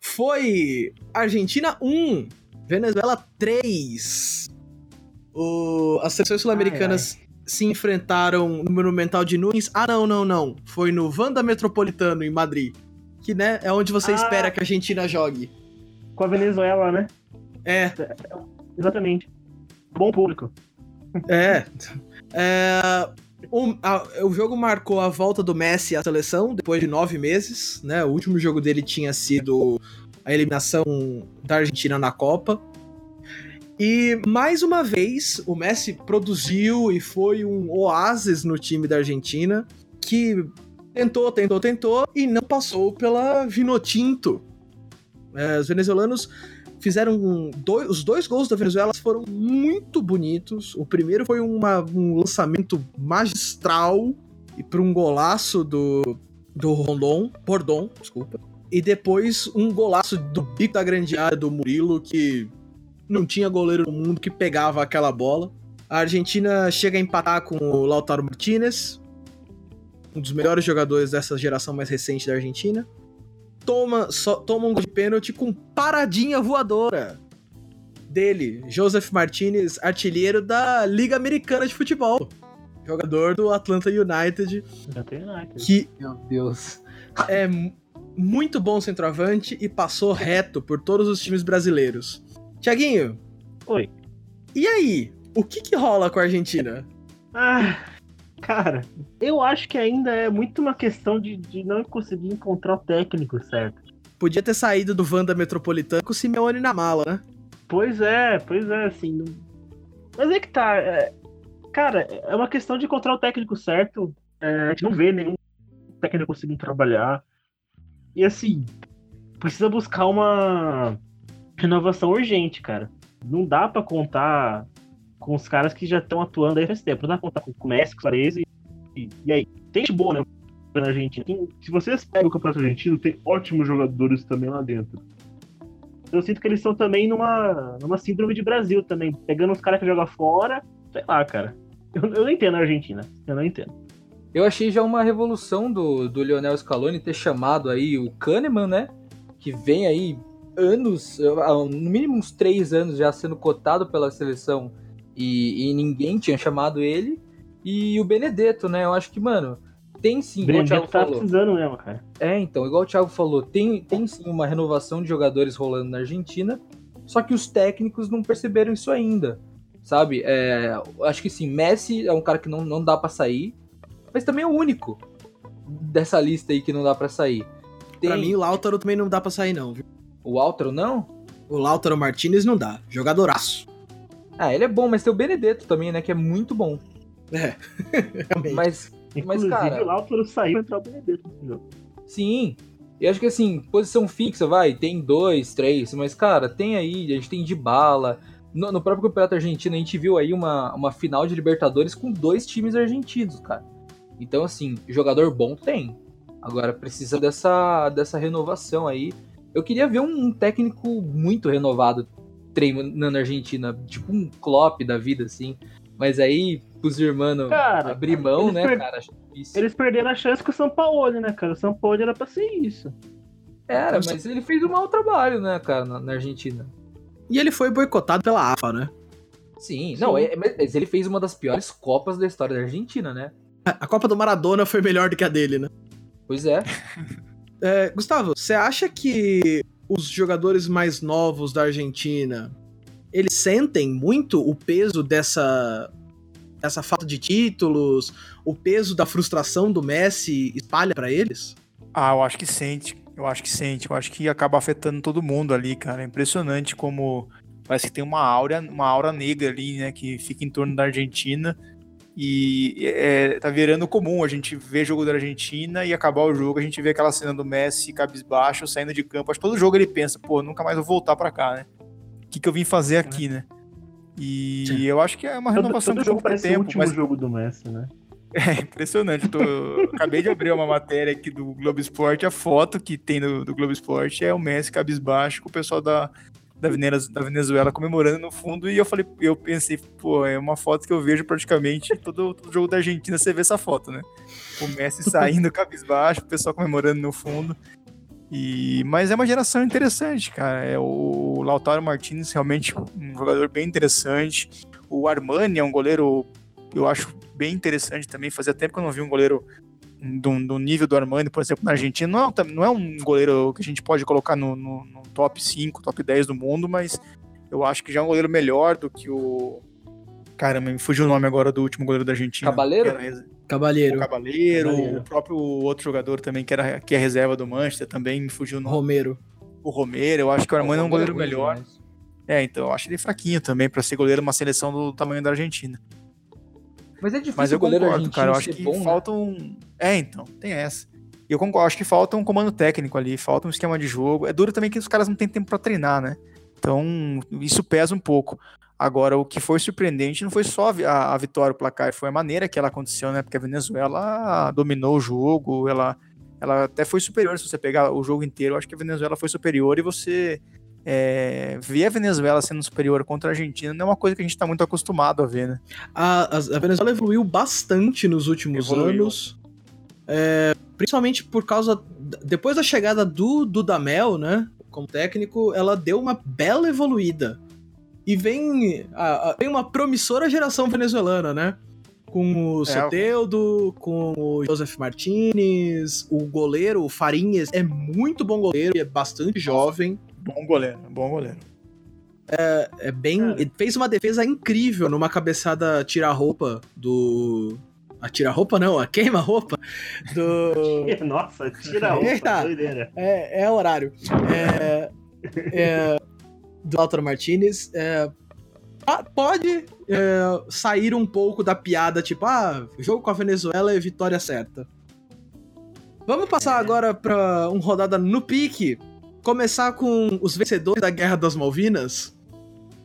foi Argentina 1, Venezuela 3. O- as seleções sul-americanas se enfrentaram no Monumental de Nunes. Ah, não, não, não. Foi no Vanda Metropolitano, em Madrid. Que, né, é onde você Ah. espera que a Argentina jogue. Com a Venezuela, né? É, Exatamente. Bom público. É. É, o, a- o jogo marcou a volta do Messi à seleção depois de nove meses, né? O último jogo dele tinha sido a eliminação da Argentina na Copa. E mais uma vez o Messi produziu e foi um oásis no time da Argentina que tentou, tentou, tentou e não passou pela Vinotinto. É, os venezuelanos fizeram dois, os dois gols da Venezuela foram muito bonitos. O primeiro foi uma- um lançamento magistral e para um golaço do do Rondon, Bordon, desculpa. E depois um golaço do bico da grande área do Murilo que não tinha goleiro no mundo que pegava aquela bola. A Argentina chega a empatar com o Lautaro Martinez, um dos melhores jogadores dessa geração mais recente da Argentina toma, só, toma um gol de pênalti com paradinha voadora dele, Joseph Martinez, artilheiro da Liga Americana de Futebol. Jogador do Atlanta United. Atlanta United. Que Meu Deus. é muito bom centroavante e passou reto por todos os times brasileiros. Tiaguinho. Oi. E aí? O que que rola com a Argentina? Ah, cara, eu acho que ainda é muito uma questão de, de não conseguir encontrar o técnico certo. Podia ter saído do Vanda Metropolitano com o Simeone na mala, né? Pois é, pois é, assim. Não... Mas é que tá. É... Cara, é uma questão de encontrar o técnico certo. É, a gente não vê nenhum técnico conseguindo trabalhar. E assim, precisa buscar uma renovação urgente, cara. Não dá para contar com os caras que já estão atuando aí faz tempo. Não dá pra contar com o Messi, com o Suarez e, e, aí. Tem gente boa, né? Na Argentina. Tem, se vocês pegam o Campeonato Argentino, tem ótimos jogadores também lá dentro. Eu sinto que eles estão também numa, numa síndrome de Brasil também. Pegando os caras que jogam fora, sei lá, cara. Eu, eu não entendo a Argentina. Eu não entendo. Eu achei já uma revolução do, do Lionel Scaloni ter chamado aí o Kahneman, né? Que vem aí anos, no mínimo uns três anos já sendo cotado pela seleção e, e ninguém tinha chamado ele. E o Benedetto, né? Eu acho que, mano, tem sim, igual o Benedetto Thiago tá falou. precisando mesmo, cara. É, então, igual o Thiago falou, tem, tem sim uma renovação de jogadores rolando na Argentina, só que os técnicos não perceberam isso ainda, sabe? É, acho que sim, Messi é um cara que não, não dá pra sair, mas também é o único dessa lista aí que não dá pra sair. Tem Pra mim, o Lautaro também não dá pra sair, não, viu? o Altro, não? O Lautaro Martinez não dá. Jogadoraço. Ah, ele é bom, mas tem o Benedetto também, né, que é muito bom. É, realmente. Mas, Inclusive, cara- o Lautaro saiu pra entrar o Benedetto no jogo. sim, eu acho que assim, posição fixa, vai, tem dois, três, mas, cara, tem aí, a gente tem de bala. No, no próprio Campeonato Argentino, a gente viu aí uma, uma final de Libertadores com dois times argentinos, cara. Então, assim, jogador bom tem. Agora precisa dessa, dessa renovação aí. Eu queria ver um, um técnico muito renovado treinando na Argentina, tipo um Klopp da vida, assim. Mas aí, os irmãos abrir mão, eles né, per- cara? Eles perderam a chance com o São Paulo, né, cara? O São Paulo era pra ser isso. Era, mas ele fez um mau trabalho, né, cara, na, na Argentina. E ele foi boicotado pela AFA, né? Sim, não, é- mas ele fez uma das piores Copas da história da Argentina, né? A Copa do Maradona foi melhor do que a dele, né? Pois é. É, Gustavo, você acha que os jogadores mais novos da Argentina eles sentem muito o peso dessa essa falta de títulos, o peso da frustração do Messi espalha pra eles? Ah, eu acho que sente. Eu acho que sente. Eu acho que acaba afetando todo mundo ali, cara. É impressionante como parece que tem uma aura, uma aura negra ali, né, que fica em torno da Argentina. E é, tá virando comum a gente ver jogo da Argentina e acabar o jogo, a gente vê aquela cena do Messi cabisbaixo, saindo de campo. Acho que todo jogo ele pensa, pô, nunca mais vou voltar pra cá, né? O que, que eu vim fazer aqui, né? E Sim. eu acho que é uma Todo, renovação todo do jogo parece o tempo, último mas jogo do Messi, né? é impressionante. Tô, acabei de abrir uma matéria aqui do Globo Esporte. A foto que tem do, do Globo Esporte é o Messi cabisbaixo com o pessoal da, da, Venez- da Venezuela comemorando no fundo. E eu falei, eu pensei, pô, é uma foto que eu vejo praticamente todo, todo jogo da Argentina. Você vê essa foto, né? O Messi saindo cabisbaixo, o pessoal comemorando no fundo. E, mas é uma geração interessante, cara. É o Lautaro Martinez realmente um jogador bem interessante. O Armani é um goleiro, eu acho bem interessante também. Fazia tempo que eu não vi um goleiro do, do nível do Armani, por exemplo, na Argentina. Não é, um não é um goleiro que a gente pode colocar no, no- no top 5, top 10 do mundo, mas eu acho que já é um goleiro melhor do que o. Caramba, me fugiu o nome agora do último goleiro da Argentina. Cabaleiro? Era res- O Cabaleiro, Cabaleiro. o próprio outro jogador também, que, era, que é reserva do Manchester, também me fugiu o nome. Romero. O Romero, eu acho que o Armani é um goleiro ruim melhor. demais. É, então eu acho ele fraquinho também pra ser goleiro de uma seleção do tamanho da Argentina. Mas é difícil Mas eu o goleiro concordo, cara. Eu acho que bom, né? falta um. É, então, tem essa. E eu concordo, acho que falta um comando técnico ali, falta um esquema de jogo. É duro também que os caras não têm tempo pra treinar, né? Então, isso pesa um pouco. Agora, o que foi surpreendente não foi só a, a vitória, o placar, foi a maneira que ela aconteceu, né? Porque a Venezuela dominou o jogo, ela, ela até foi superior. Se você pegar o jogo inteiro, eu acho que a Venezuela foi superior e você é, ver a Venezuela sendo superior contra a Argentina não é uma coisa que a gente tá muito acostumado a ver, né? A, a- Venezuela evoluiu bastante nos últimos Evoluiu. anos. é, principalmente por causa. Depois da chegada do Dudamel, né? Como técnico, ela deu uma bela evoluída. E vem, a, a, vem uma promissora geração venezuelana, né? Com o É, Soteudo, com o Joseph Martinez, o goleiro, o Farinhas, é muito bom goleiro e é bastante jovem. Bom goleiro, bom goleiro. É bem. Cara. Ele fez uma defesa incrível numa cabeçada tira-roupa do. A tira-roupa não, a queima-roupa do. Nossa, tira a roupa, Eita. doideira. É, é horário. É, é, do Lautaro Martinez. É, pode é, sair um pouco da piada, tipo, ah, jogo com a Venezuela é vitória certa. Vamos passar É. agora pra uma rodada no pique. Começar com os vencedores da Guerra das Malvinas.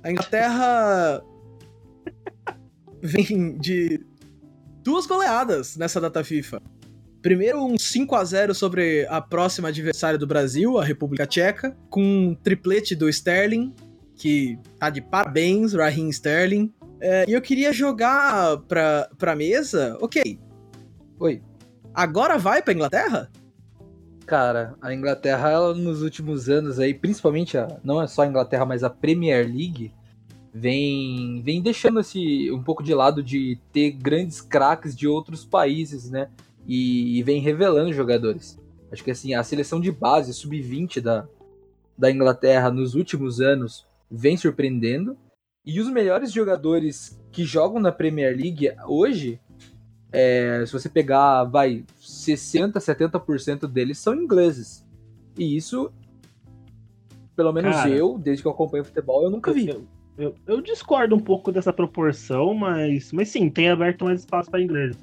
A Inglaterra vem de duas goleadas nessa data FIFA. Primeiro, um 5 a 0 sobre a próxima adversária do Brasil, a República Tcheca, com um triplete do Sterling, que tá de parabéns, Raheem Sterling. É, E eu queria jogar pra, pra mesa, ok, Oi. agora vai pra Inglaterra? Cara, a Inglaterra, ela, nos últimos anos aí, principalmente, a, não é só a Inglaterra, mas a Premier League, vem, vem deixando esse um pouco de lado de ter grandes craques de outros países, né? E, e vem revelando jogadores. Acho que assim, a seleção de base, sub-20 da, da Inglaterra nos últimos anos vem surpreendendo. E os melhores jogadores que jogam na Premier League hoje, é, se você pegar, vai, 60, 70% deles são ingleses. E isso, pelo menos Cara. eu, desde que eu acompanho futebol, eu nunca vi. Eu, eu, eu discordo um pouco dessa proporção, mas, mas sim, tem aberto mais espaço para inglês.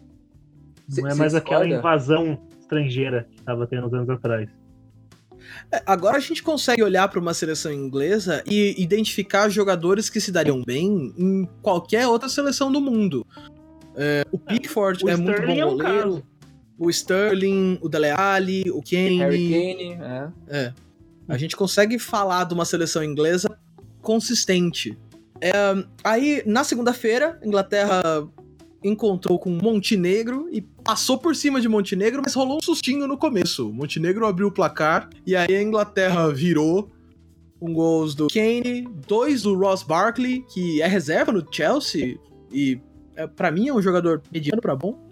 Cê- Não é cê mais aquela discorda? invasão estrangeira que tava tendo uns anos atrás. É, Agora a gente consegue olhar pra uma seleção inglesa e identificar jogadores que se dariam bem em qualquer outra seleção do mundo. É, o Pickford O é muito bom Sterling é um goleiro. O Sterling, o Dele Alli, o Kane. Harry Kane, é. É. A gente consegue falar de uma seleção inglesa consistente. É, aí, na segunda-feira, a Inglaterra encontrou com Montenegro e passou por cima de Montenegro, mas rolou um sustinho no começo. Montenegro abriu o placar e aí a Inglaterra virou com gols do Kane, dois do Ross Barkley, que é reserva no Chelsea e é, para mim é um jogador mediano pra bom.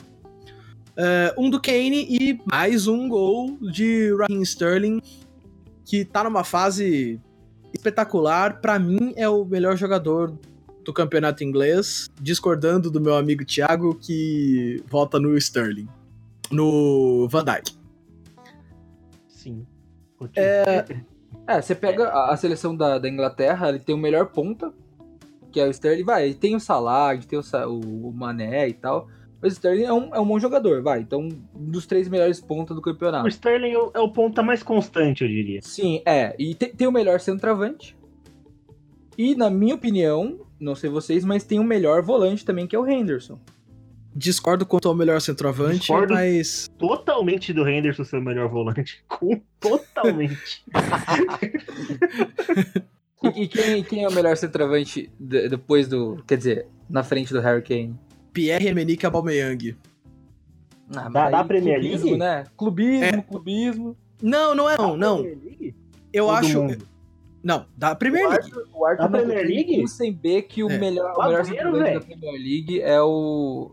É, um do Kane e mais um gol de Raheem Sterling, que tá numa fase espetacular. Pra mim é o melhor jogador do campeonato inglês, discordando do meu amigo Thiago que vota no Sterling, no Van Dijk. Sim. É, É, você pega a, seleção da, da Inglaterra, ele tem o melhor ponta, que é o Sterling, vai, ele tem o Salah, tem o, o, Mané e tal, o Sterling é um, é um bom jogador, vai, então um dos três melhores pontas do O campeonato. Sterling é o, é o ponta mais constante, eu diria. Sim, é, e tem, tem o melhor centroavante, e na minha opinião, não sei vocês, mas tem o melhor volante também, que é o Henderson. discordo quanto ao melhor centroavante, Discordo. mas Totalmente do Henderson ser o melhor volante. Com- Totalmente. E, e quem, quem é o melhor centroavante de- depois do, quer dizer, na frente do Harry Kane? Pierre-Emerick Aubameyang. Ah, Da- mas da Premier clubismo, League? né? Clubismo, É. clubismo. Não, não é não, não. Eu acho, mundo? não, da Premier O League. Arthur, o Arthur Da não Premier League? sem B que o É. melhor, o O melhor Agüero, centroavante da. Premier League é o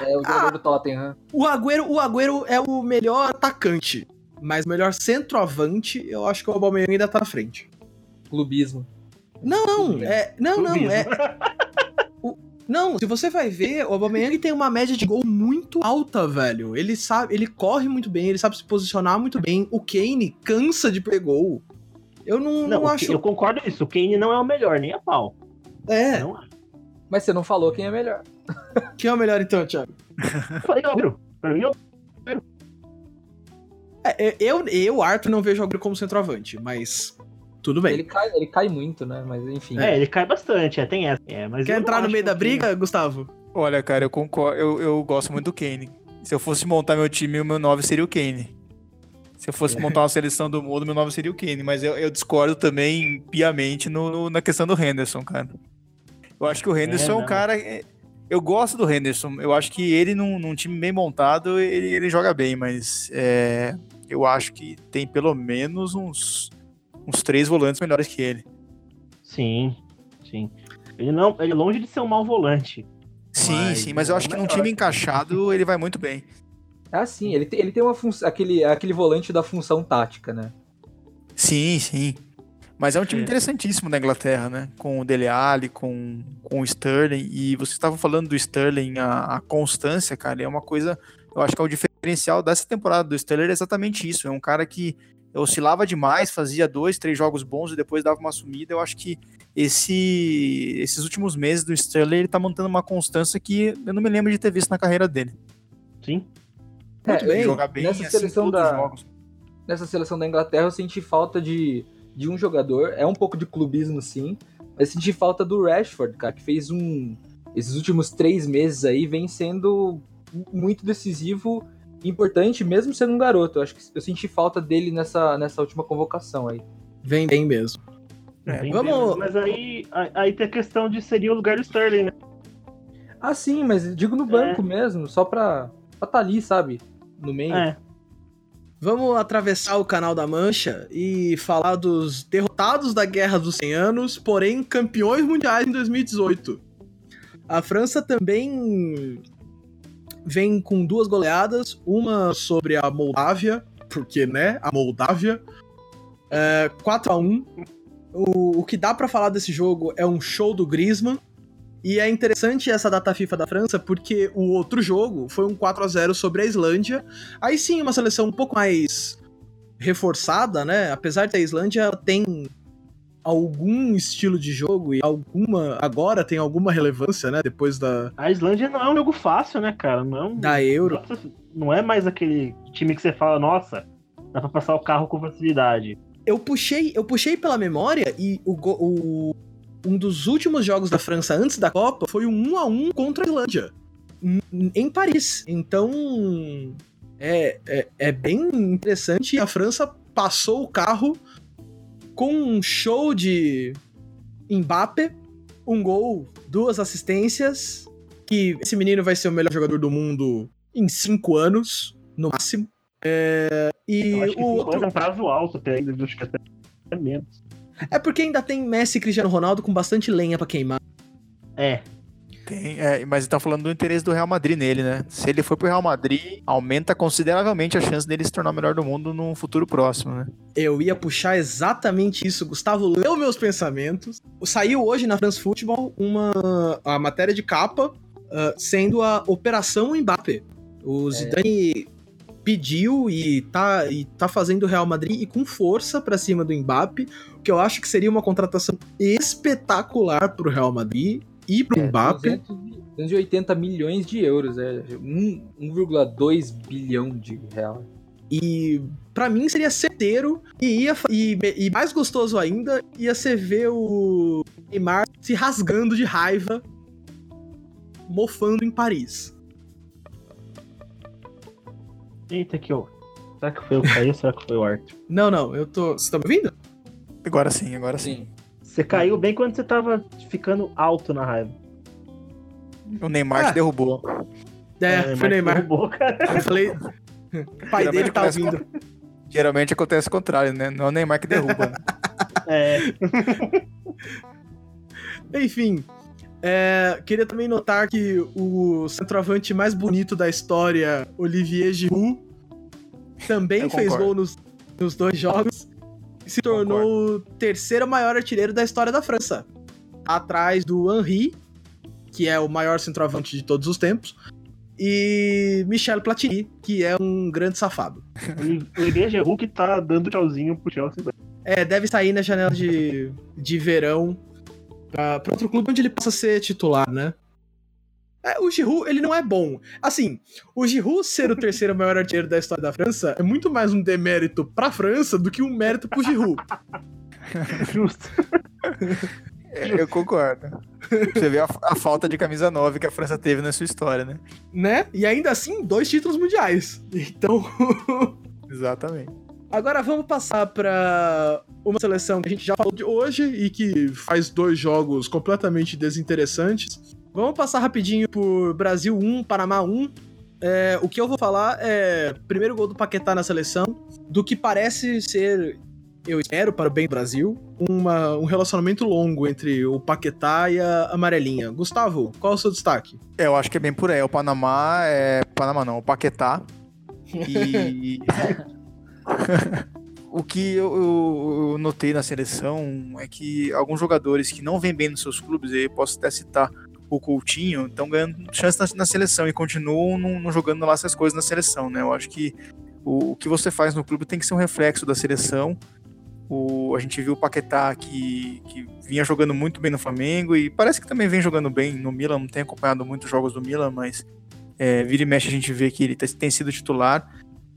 é o jogador Ah. do Tottenham. O Agüero, o Agüero é o melhor atacante, mas o melhor centroavante, eu acho que o Aubameyang ainda tá na frente. Clubismo. Não, não, é, não, não, é, não, se você vai ver, o Aubameyang tem uma média de gol muito alta, velho. Ele sabe, ele corre muito bem, ele sabe se posicionar muito bem. O Kane cansa de perder gol. Eu não, Não, não o acho, eu concordo com isso. O Kane não é o melhor, nem a pau. é, Não é. Mas você não falou quem é melhor. quem é o melhor então, Thiago? Eu falei, óbvio. Pra mim, eu- É, é, eu, eu, Arthur, não vejo o Agüero como centroavante, mas tudo bem. Ele cai, ele cai muito, né? Mas enfim. é, ele cai bastante, é, tem essa. É, mas Quer entrar no meio da briga, Gustavo? Olha, cara, eu concordo. Eu, eu gosto muito do Kane. Se eu fosse montar meu time, o meu 9 seria o Kane. Se eu fosse montar uma seleção do mundo, meu 9 seria o Kane. Mas eu, eu discordo também piamente no, no- na questão do Henderson, cara. Eu acho que o Henderson é, um não. cara. é- Eu gosto do Henderson. Eu acho que ele, num, num time bem montado, ele, ele joga bem, mas é, eu acho que tem pelo menos uns, uns três volantes melhores que ele. Sim, sim. Ele não, ele é longe de ser um mau volante. Sim, Mas sim, mas eu acho que é num time encaixado ele vai muito bem. Ah, sim, ele tem, ele tem uma função, aquele, aquele volante da função tática, né? Sim, sim. Mas é um time É. interessantíssimo da Inglaterra, né? Com o Dele Alli, com, com o Sterling. E vocês estavam falando do Sterling, a, a constância, cara, é uma coisa. Eu acho que é o diferencial dessa temporada do Sterling é exatamente isso. É um cara que oscilava demais, fazia dois, três jogos bons e depois dava uma sumida. Eu acho que esse, esses últimos meses do Sterling ele tá mantendo uma constância que eu não me lembro de ter visto na carreira dele. Sim. Muito É, bem. Jogar bem nessa assim, seleção da- jogos. Nessa seleção da Inglaterra eu senti falta de, de um jogador, é um pouco de clubismo sim, mas senti falta do Rashford, cara, que fez um. Esses últimos três meses aí vem sendo muito decisivo importante, mesmo sendo um garoto. Eu acho que eu senti falta dele nessa, nessa última convocação aí. Vem bem mesmo. É, vamos- Mas aí, aí- tem a questão de seria o lugar do Sterling, né? Ah, sim, mas digo no banco mesmo, só pra estar tá ali, sabe? No meio. É. Vamos atravessar o canal da Mancha e falar dos derrotados da Guerra dos 100 Anos, porém campeões mundiais em 2018. A França também vem com duas goleadas, uma sobre a Moldávia, porque, né, a Moldávia, é, 4 a 1 o, o que dá pra falar desse jogo é um show do Griezmann, e é interessante essa data FIFA da França, porque o outro jogo foi um 4 a 0 sobre a Islândia, Aí sim, uma seleção um pouco mais reforçada, né? Apesar de a Islândia tem algum estilo de jogo e alguma. Agora tem alguma relevância, né? Depois da, A Islândia não é um jogo fácil, né, cara? Não é, um... da Euro. não é mais aquele time que você fala, nossa, dá pra passar o carro com facilidade. Eu puxei, eu puxei pela memória e o, o- um dos últimos jogos da França antes da Copa foi um 1 a 1 contra a Islândia. em- Em Paris. Então. É, é, é bem interessante. A França passou o carro com um show de Mbappé, um gol, duas assistências. Que esse menino vai ser o melhor jogador do mundo em cinco anos, no máximo. É, e Eu acho que o outro. é um prazo alto até ainda, acho que até é menos. É porque ainda tem Messi e Cristiano Ronaldo com bastante lenha pra queimar. É, Tem, é, mas tá falando do interesse do Real Madrid nele, né? Se ele for pro Real Madrid, aumenta consideravelmente a chance dele se tornar o melhor do mundo num futuro próximo, né? Eu ia puxar exatamente isso. Gustavo leu meus pensamentos. Saiu hoje na France Football uma a matéria de capa ah, sendo a Operação Mbappé. O Zidane pediu e tá, e tá fazendo o Real Madrid e com força pra cima do Mbappé, o que eu acho que seria uma contratação espetacular pro Real Madrid e pro É, Mbappé. 200 280 milhões de euros, é um- 1,2 bilhão de real. E pra mim seria certeiro e, ia, e, e mais gostoso ainda ia ser ver o Neymar se rasgando de raiva, mofando em Paris. eita que ó. Será que foi o Caio ou será que foi o Arthur? Não, não, eu tô. Você tá me ouvindo? Agora sim, agora sim. Sim. Você caiu bem quando você tava ficando alto na raiva. O Neymar Ah. te derrubou. É, foi o Neymar. derrubou, cara. Eu falei. O pai dele tá ouvindo. Geralmente acontece o contrário, né? Não é o Neymar que derruba. né? É, Enfim. é, queria também notar que o centroavante mais bonito da história, Olivier Giroud, também Eu fez concordo. gol nos, nos dois jogos se tornou o terceiro maior artilheiro da história da França. Atrás do Henry, que é o maior centroavante de todos os tempos, e Michel Platini, que é um grande safado. o Olivier Giroud que tá dando tchauzinho pro Chelsea. É, deve sair na janela de, de verão pra, pra outro clube onde ele possa ser titular, né? É, o Giroud, ele não é bom. Assim, o Giroud ser o terceiro maior artilheiro da história da França é muito mais um demérito pra França do que um mérito pro Giroud. Justo. É, eu concordo. Você vê a, a falta de camisa 9 que a França teve na sua história, né? né? E ainda assim, dois títulos mundiais. Então, Exatamente. agora vamos passar pra uma seleção que a gente já falou de hoje e que faz dois jogos completamente desinteressantes. Vamos passar rapidinho por Brasil 1, Panamá 1. É, o que eu vou falar é primeiro gol do Paquetá na seleção, do que parece ser eu espero para o bem do Brasil, uma, um relacionamento longo entre o Paquetá e a Amarelinha. Gustavo, qual é o seu destaque? É, eu acho que é bem por aí. O Panamá é. Panamá não, o Paquetá. E. o que eu, eu, eu, notei na seleção é que alguns jogadores que não vêm bem nos seus clubes, eu posso até citar o Coutinho, estão ganhando chance na, na, seleção e continuam não, não, jogando lá essas coisas na seleção, né? Eu acho que o, o, que você faz no clube tem que ser um reflexo da seleção. O, a gente viu o Paquetá que, que vinha jogando muito bem no Flamengo e parece que também vem jogando bem no Milan, não tenho acompanhado muitos jogos do Milan, mas é, vira e mexe a gente vê que ele tem sido titular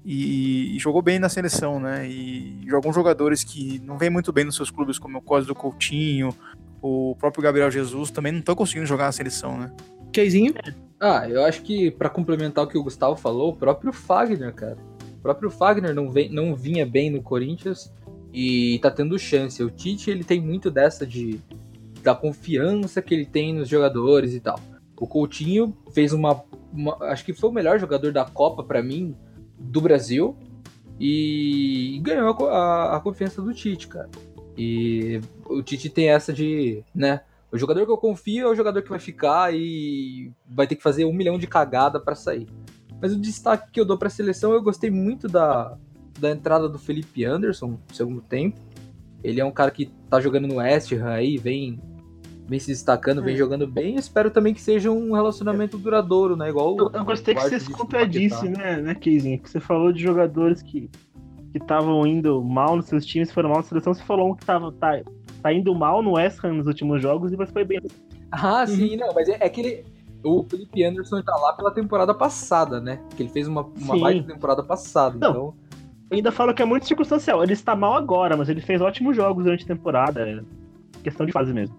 e, e, jogou bem na seleção, né? E, e alguns jogadores que não vêm muito bem nos seus clubes, como o Cosme do Coutinho, o próprio Gabriel Jesus, também não estão conseguindo jogar na seleção, né? Keizinho? Ah, eu acho que para complementar o que o Gustavo falou, o próprio Fagner, cara. O próprio Fagner não, vem, não vinha bem no Corinthians e tá tendo chance. O Tite, ele tem muito dessa de da confiança que ele tem nos jogadores e tal. O Coutinho fez uma, uma acho que foi o melhor jogador da Copa para mim do Brasil e ganhou a, a, a, confiança do Tite, cara. E o Tite tem essa de, né? O jogador que eu confio é o jogador que vai ficar e vai ter que fazer um milhão de cagada para sair. Mas o destaque que eu dou para a seleção, eu gostei muito da, da entrada do Felipe Anderson no segundo tempo. Ele é um cara que tá jogando no West Ham aí, vem vem se destacando, vem é. jogando bem. Espero também que seja um relacionamento duradouro, né? Igual Eu, eu gostei que você se contradisse, né, né, Keizinho? Que você falou de jogadores que estavam indo mal nos seus times, foram mal na seleção. Você falou um que tava, tá, tá indo mal no West Ham nos últimos jogos e você foi bem. Ah, sim, uhum. não, mas é, é que ele. O Felipe Anderson tá lá pela temporada passada, né? Que ele fez uma, uma baita temporada passada. Não. Então. Eu ainda falo que é muito circunstancial. Ele está mal agora, mas ele fez ótimos jogos durante a temporada. É questão de fase mesmo.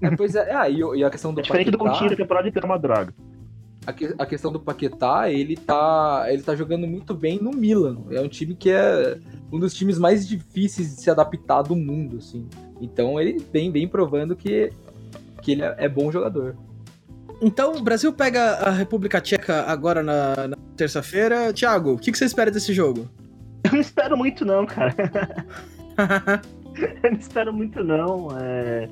É, pois é, ah, e, a questão do é diferente Paquetá, do Coutinho da temporada inteira é uma droga. A, que, a, questão do Paquetá, ele tá, ele tá jogando muito bem no Milan. É um time que é um dos times mais difíceis de se adaptar do mundo, assim. Então ele vem, vem provando que, que ele é, é bom jogador. Então, o Brasil pega a República Tcheca agora na, na terça-feira. Thiago, o que, que você espera desse jogo? Eu não espero muito, não, cara. eu não espero muito, não. É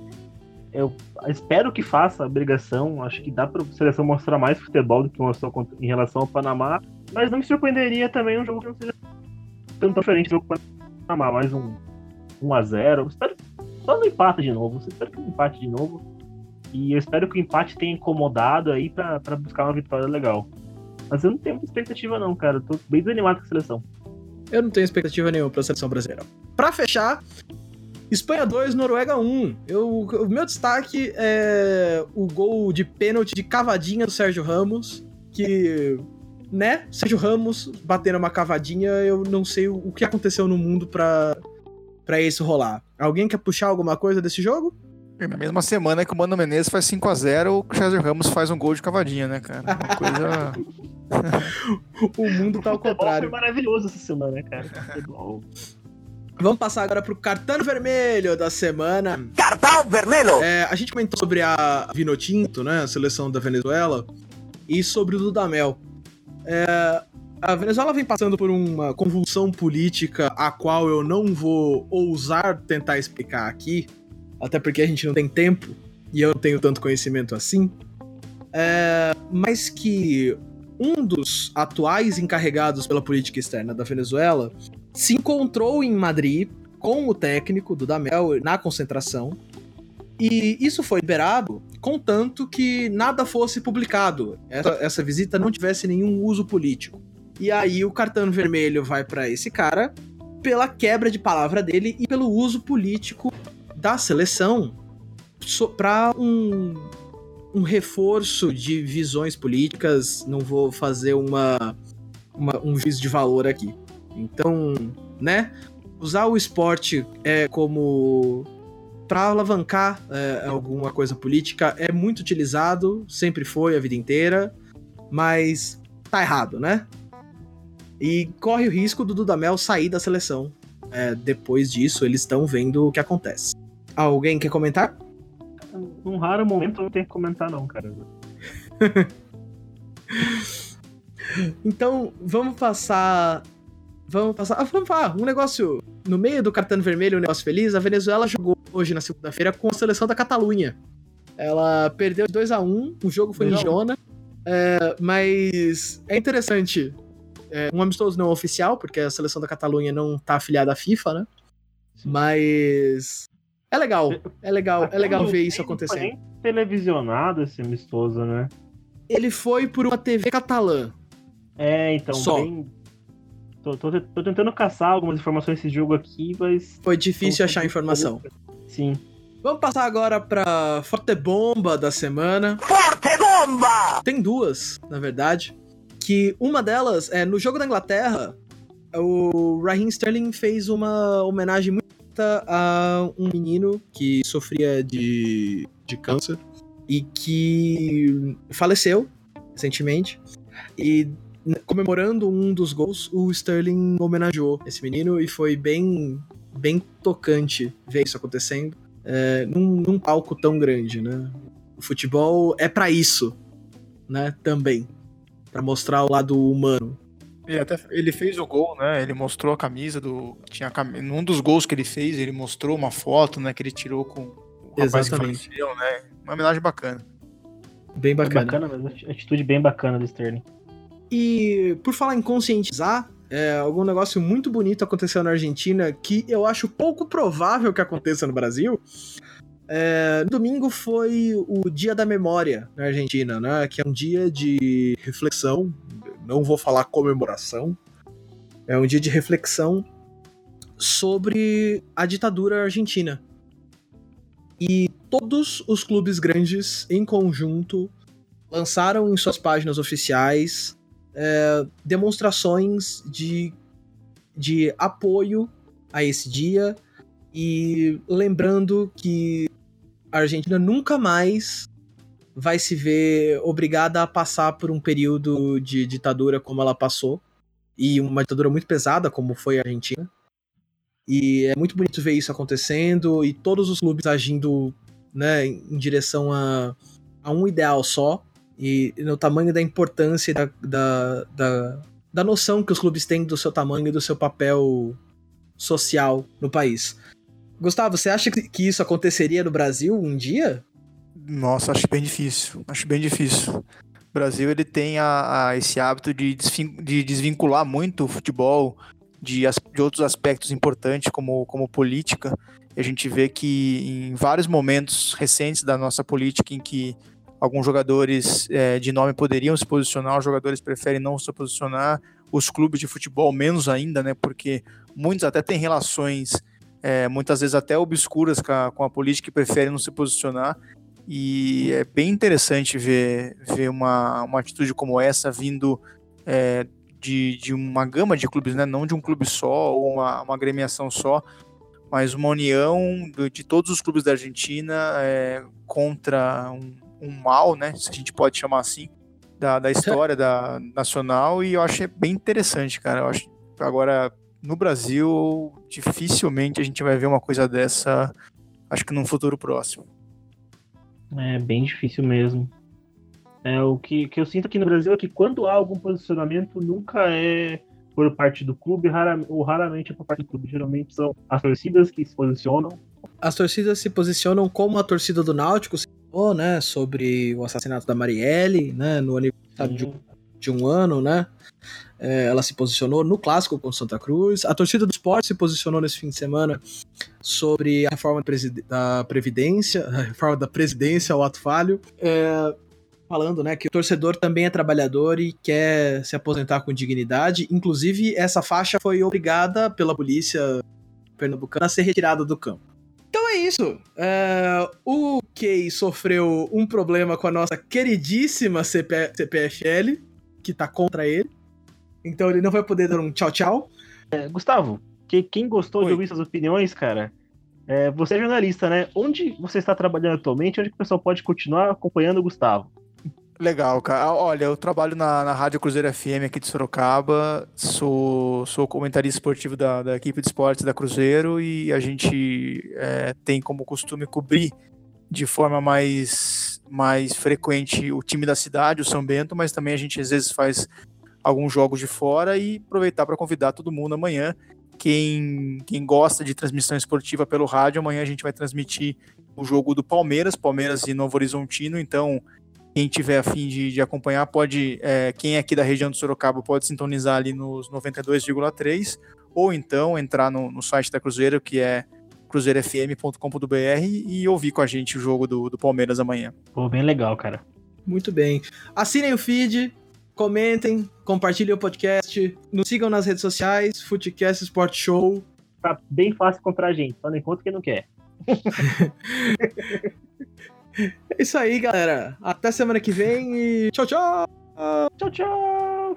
eu espero que faça a obrigação. Acho que dá para a seleção mostrar mais futebol do que mostrou em relação ao Panamá. Mas não me surpreenderia também um jogo que não seja tão diferente do Panamá. Mais um 1x0. Espero só no empate de novo. espero que no empate de novo. E eu espero que o empate tenha incomodado aí para buscar uma vitória legal. Mas eu não tenho muita expectativa, não, cara. Eu tô bem desanimado com a seleção. Eu não tenho expectativa nenhuma para a seleção brasileira. Para fechar, Espanha 2, Noruega 1. Eu, o meu destaque é o gol de pênalti de cavadinha do Sérgio Ramos, que, né, Sérgio Ramos batendo uma cavadinha, eu não sei o, que aconteceu no mundo pra, pra isso rolar. Alguém quer puxar alguma coisa desse jogo? Na mesma semana que o Mano Menezes faz 5x0, o Sérgio Ramos faz um gol de cavadinha, né, cara? Uma coisa. o mundo tá ao contrário. Foi maravilhoso essa semana, né, cara? Vamos passar agora pro cartão vermelho da semana. Cartão vermelho! É, a gente comentou sobre a Vinotinto, né? A seleção da Venezuela. E sobre o Dudamel. É, a Venezuela vem passando por uma convulsão política a qual eu não vou ousar tentar explicar aqui, até porque a gente não tem tempo e eu não tenho tanto conhecimento assim. É, mas que um dos atuais encarregados pela política externa da Venezuela se encontrou em Madrid com o técnico do Damel na concentração. E isso foi liberado, contanto que nada fosse publicado, essa, essa visita não tivesse nenhum uso político. E aí o cartão vermelho vai para esse cara pela quebra de palavra dele e pelo uso político da seleção para um, um reforço de visões políticas. Não vou fazer uma, uma um juízo de valor aqui. Então, né? Usar o esporte é como para alavancar é, alguma coisa política é muito utilizado, sempre foi a vida inteira, mas tá errado, né? E corre o risco do Dudamel sair da seleção. É, depois disso, eles estão vendo o que acontece. Alguém quer comentar? Num raro momento não tem que comentar, não, cara. então, vamos passar Vamos passar. Ah, vamos falar. Um negócio. No meio do cartão vermelho, um negócio feliz, a Venezuela jogou hoje na segunda-feira com a seleção da Catalunha. Ela perdeu de 2 a 1 um, o jogo foi em Girona. É, mas é interessante. É, um amistoso não oficial, porque a seleção da Catalunha não tá afiliada à FIFA, né? Mas. É legal. É legal, é legal ver isso acontecendo. Foi nem televisionado esse amistoso, né? Ele foi por uma TV catalã. É, então, Só. bem Tô, tô, tô, tentando caçar algumas informações desse jogo aqui, mas. Foi difícil achar informação. Sim. Vamos passar agora pra Forte Bomba da semana. Forte Bomba! Tem duas, na verdade. Que uma delas é no jogo da Inglaterra, o Raheem Sterling fez uma homenagem muito a um menino que sofria de, de câncer e que faleceu recentemente. E comemorando um dos gols, o Sterling homenageou esse menino e foi bem, bem tocante ver isso acontecendo é, num, num, palco tão grande, né? O futebol é para isso, né? Também para mostrar o lado humano. Ele, até, ele fez o gol, né? Ele mostrou a camisa do. Tinha cam... Num dos gols que ele fez, ele mostrou uma foto, né? Que ele tirou com o Exatamente. Faleceu, né? Uma homenagem bacana. Bem bacana. É bacana, mas atitude bem bacana do Sterling. E por falar em conscientizar, é, algum negócio muito bonito aconteceu na Argentina que eu acho pouco provável que aconteça no Brasil. É, domingo foi o Dia da Memória na Argentina, né? Que é um dia de reflexão. Não vou falar comemoração. É um dia de reflexão sobre a ditadura argentina. E todos os clubes grandes, em conjunto, lançaram em suas páginas oficiais é, demonstrações de, de apoio a esse dia. E lembrando que a Argentina nunca mais vai se ver obrigada a passar por um período de ditadura como ela passou. E uma ditadura muito pesada como foi a Argentina. E é muito bonito ver isso acontecendo e todos os clubes agindo né, em direção a, a um ideal só, e no tamanho da importância da, da, da, da noção que os clubes têm do seu tamanho e do seu papel social no país. Gustavo, você acha que isso aconteceria no Brasil um dia? Nossa, acho bem difícil. Acho bem difícil. O Brasil ele tem a, a esse hábito de, de, desvincular muito o futebol de, de outros aspectos importantes, como, como política. E a gente vê que em vários momentos recentes da nossa política em que Alguns jogadores é, de nome poderiam se posicionar, os jogadores preferem não se posicionar. Os clubes de futebol, menos ainda, né? Porque muitos até têm relações, é, muitas vezes até obscuras com a, com a política e preferem não se posicionar. E é bem interessante ver, ver uma, uma atitude como essa vindo é, de, de uma gama de clubes, né? não de um clube só ou uma, uma agremiação só, mas uma união de, de todos os clubes da Argentina é, contra um, um mal, né? Se a gente pode chamar assim, da, da história da nacional, e eu acho bem interessante, cara. Eu acho agora no Brasil dificilmente a gente vai ver uma coisa dessa, acho que num futuro próximo. É bem difícil mesmo. É, o que, que eu sinto aqui no Brasil é que quando há algum posicionamento, nunca é por parte do clube, rara, ou raramente é por parte do clube. Geralmente são as torcidas que se posicionam. As torcidas se posicionam como a torcida do Náutico, falou, né, sobre o assassinato da Marielle, né, no aniversário de, de, um ano, né, é, ela se posicionou no clássico com Santa Cruz. A torcida do esporte se posicionou nesse fim de semana sobre a reforma da Previdência, a reforma da Presidência, o ato falho. É, falando, né, que o torcedor também é trabalhador e quer se aposentar com dignidade. Inclusive, essa faixa foi obrigada pela polícia pernambucana a ser retirada do campo. Então é isso. É, o Kay sofreu um problema com a nossa queridíssima CP, CPFL, que tá contra ele. Então ele não vai poder dar um tchau tchau. É, Gustavo, que, quem gostou Oi. de ouvir suas opiniões, cara, é, você é jornalista, né? Onde você está trabalhando atualmente? Onde o pessoal pode continuar acompanhando o Gustavo? Legal, cara. Olha, eu trabalho na, na Rádio Cruzeiro FM aqui de Sorocaba, sou, sou comentarista esportivo da, da equipe de esportes da Cruzeiro e a gente é, tem como costume cobrir de forma mais, mais frequente o time da cidade, o São Bento, mas também a gente às vezes faz alguns jogos de fora e aproveitar para convidar todo mundo amanhã. Quem, quem gosta de transmissão esportiva pelo rádio, amanhã a gente vai transmitir o jogo do Palmeiras, Palmeiras e Novo Horizontino. Então, quem tiver a fim de, de acompanhar, pode. É, quem é aqui da região do Sorocaba pode sintonizar ali nos 92,3 ou então entrar no, no site da Cruzeiro, que é cruzeirofm.com.br e ouvir com a gente o jogo do, do Palmeiras amanhã. Pô, bem legal, cara. Muito bem. Assinem o feed, comentem, compartilhem o podcast, nos sigam nas redes sociais, Footcast Sport Show. Tá bem fácil encontrar a gente, só não encontra quem não quer. é isso aí, galera. Até semana que vem e tchau, tchau! Tchau, tchau!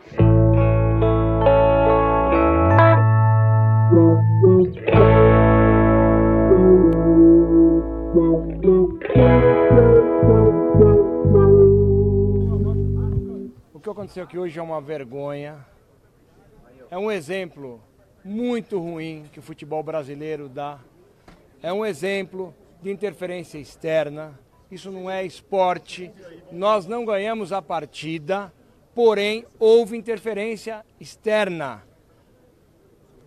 O que aconteceu aqui hoje é uma vergonha. É um exemplo muito ruim que o futebol brasileiro dá. É um exemplo de interferência externa. Isso não é esporte. Nós não ganhamos a partida, porém houve interferência externa.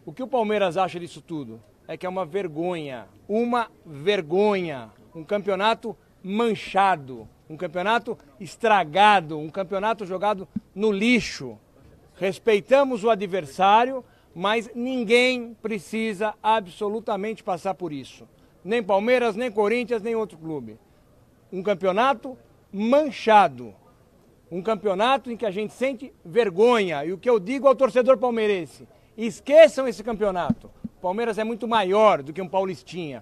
O que o Palmeiras acha disso tudo? É que é uma vergonha, uma vergonha, um campeonato manchado, um campeonato estragado, um campeonato jogado no lixo. Respeitamos o adversário, mas ninguém precisa absolutamente passar por isso. Nem Palmeiras, nem Corinthians, nem outro clube. Um campeonato manchado. Um campeonato em que a gente sente vergonha. E o que eu digo ao torcedor palmeirense: esqueçam esse campeonato. Palmeiras é muito maior do que um Paulistinha.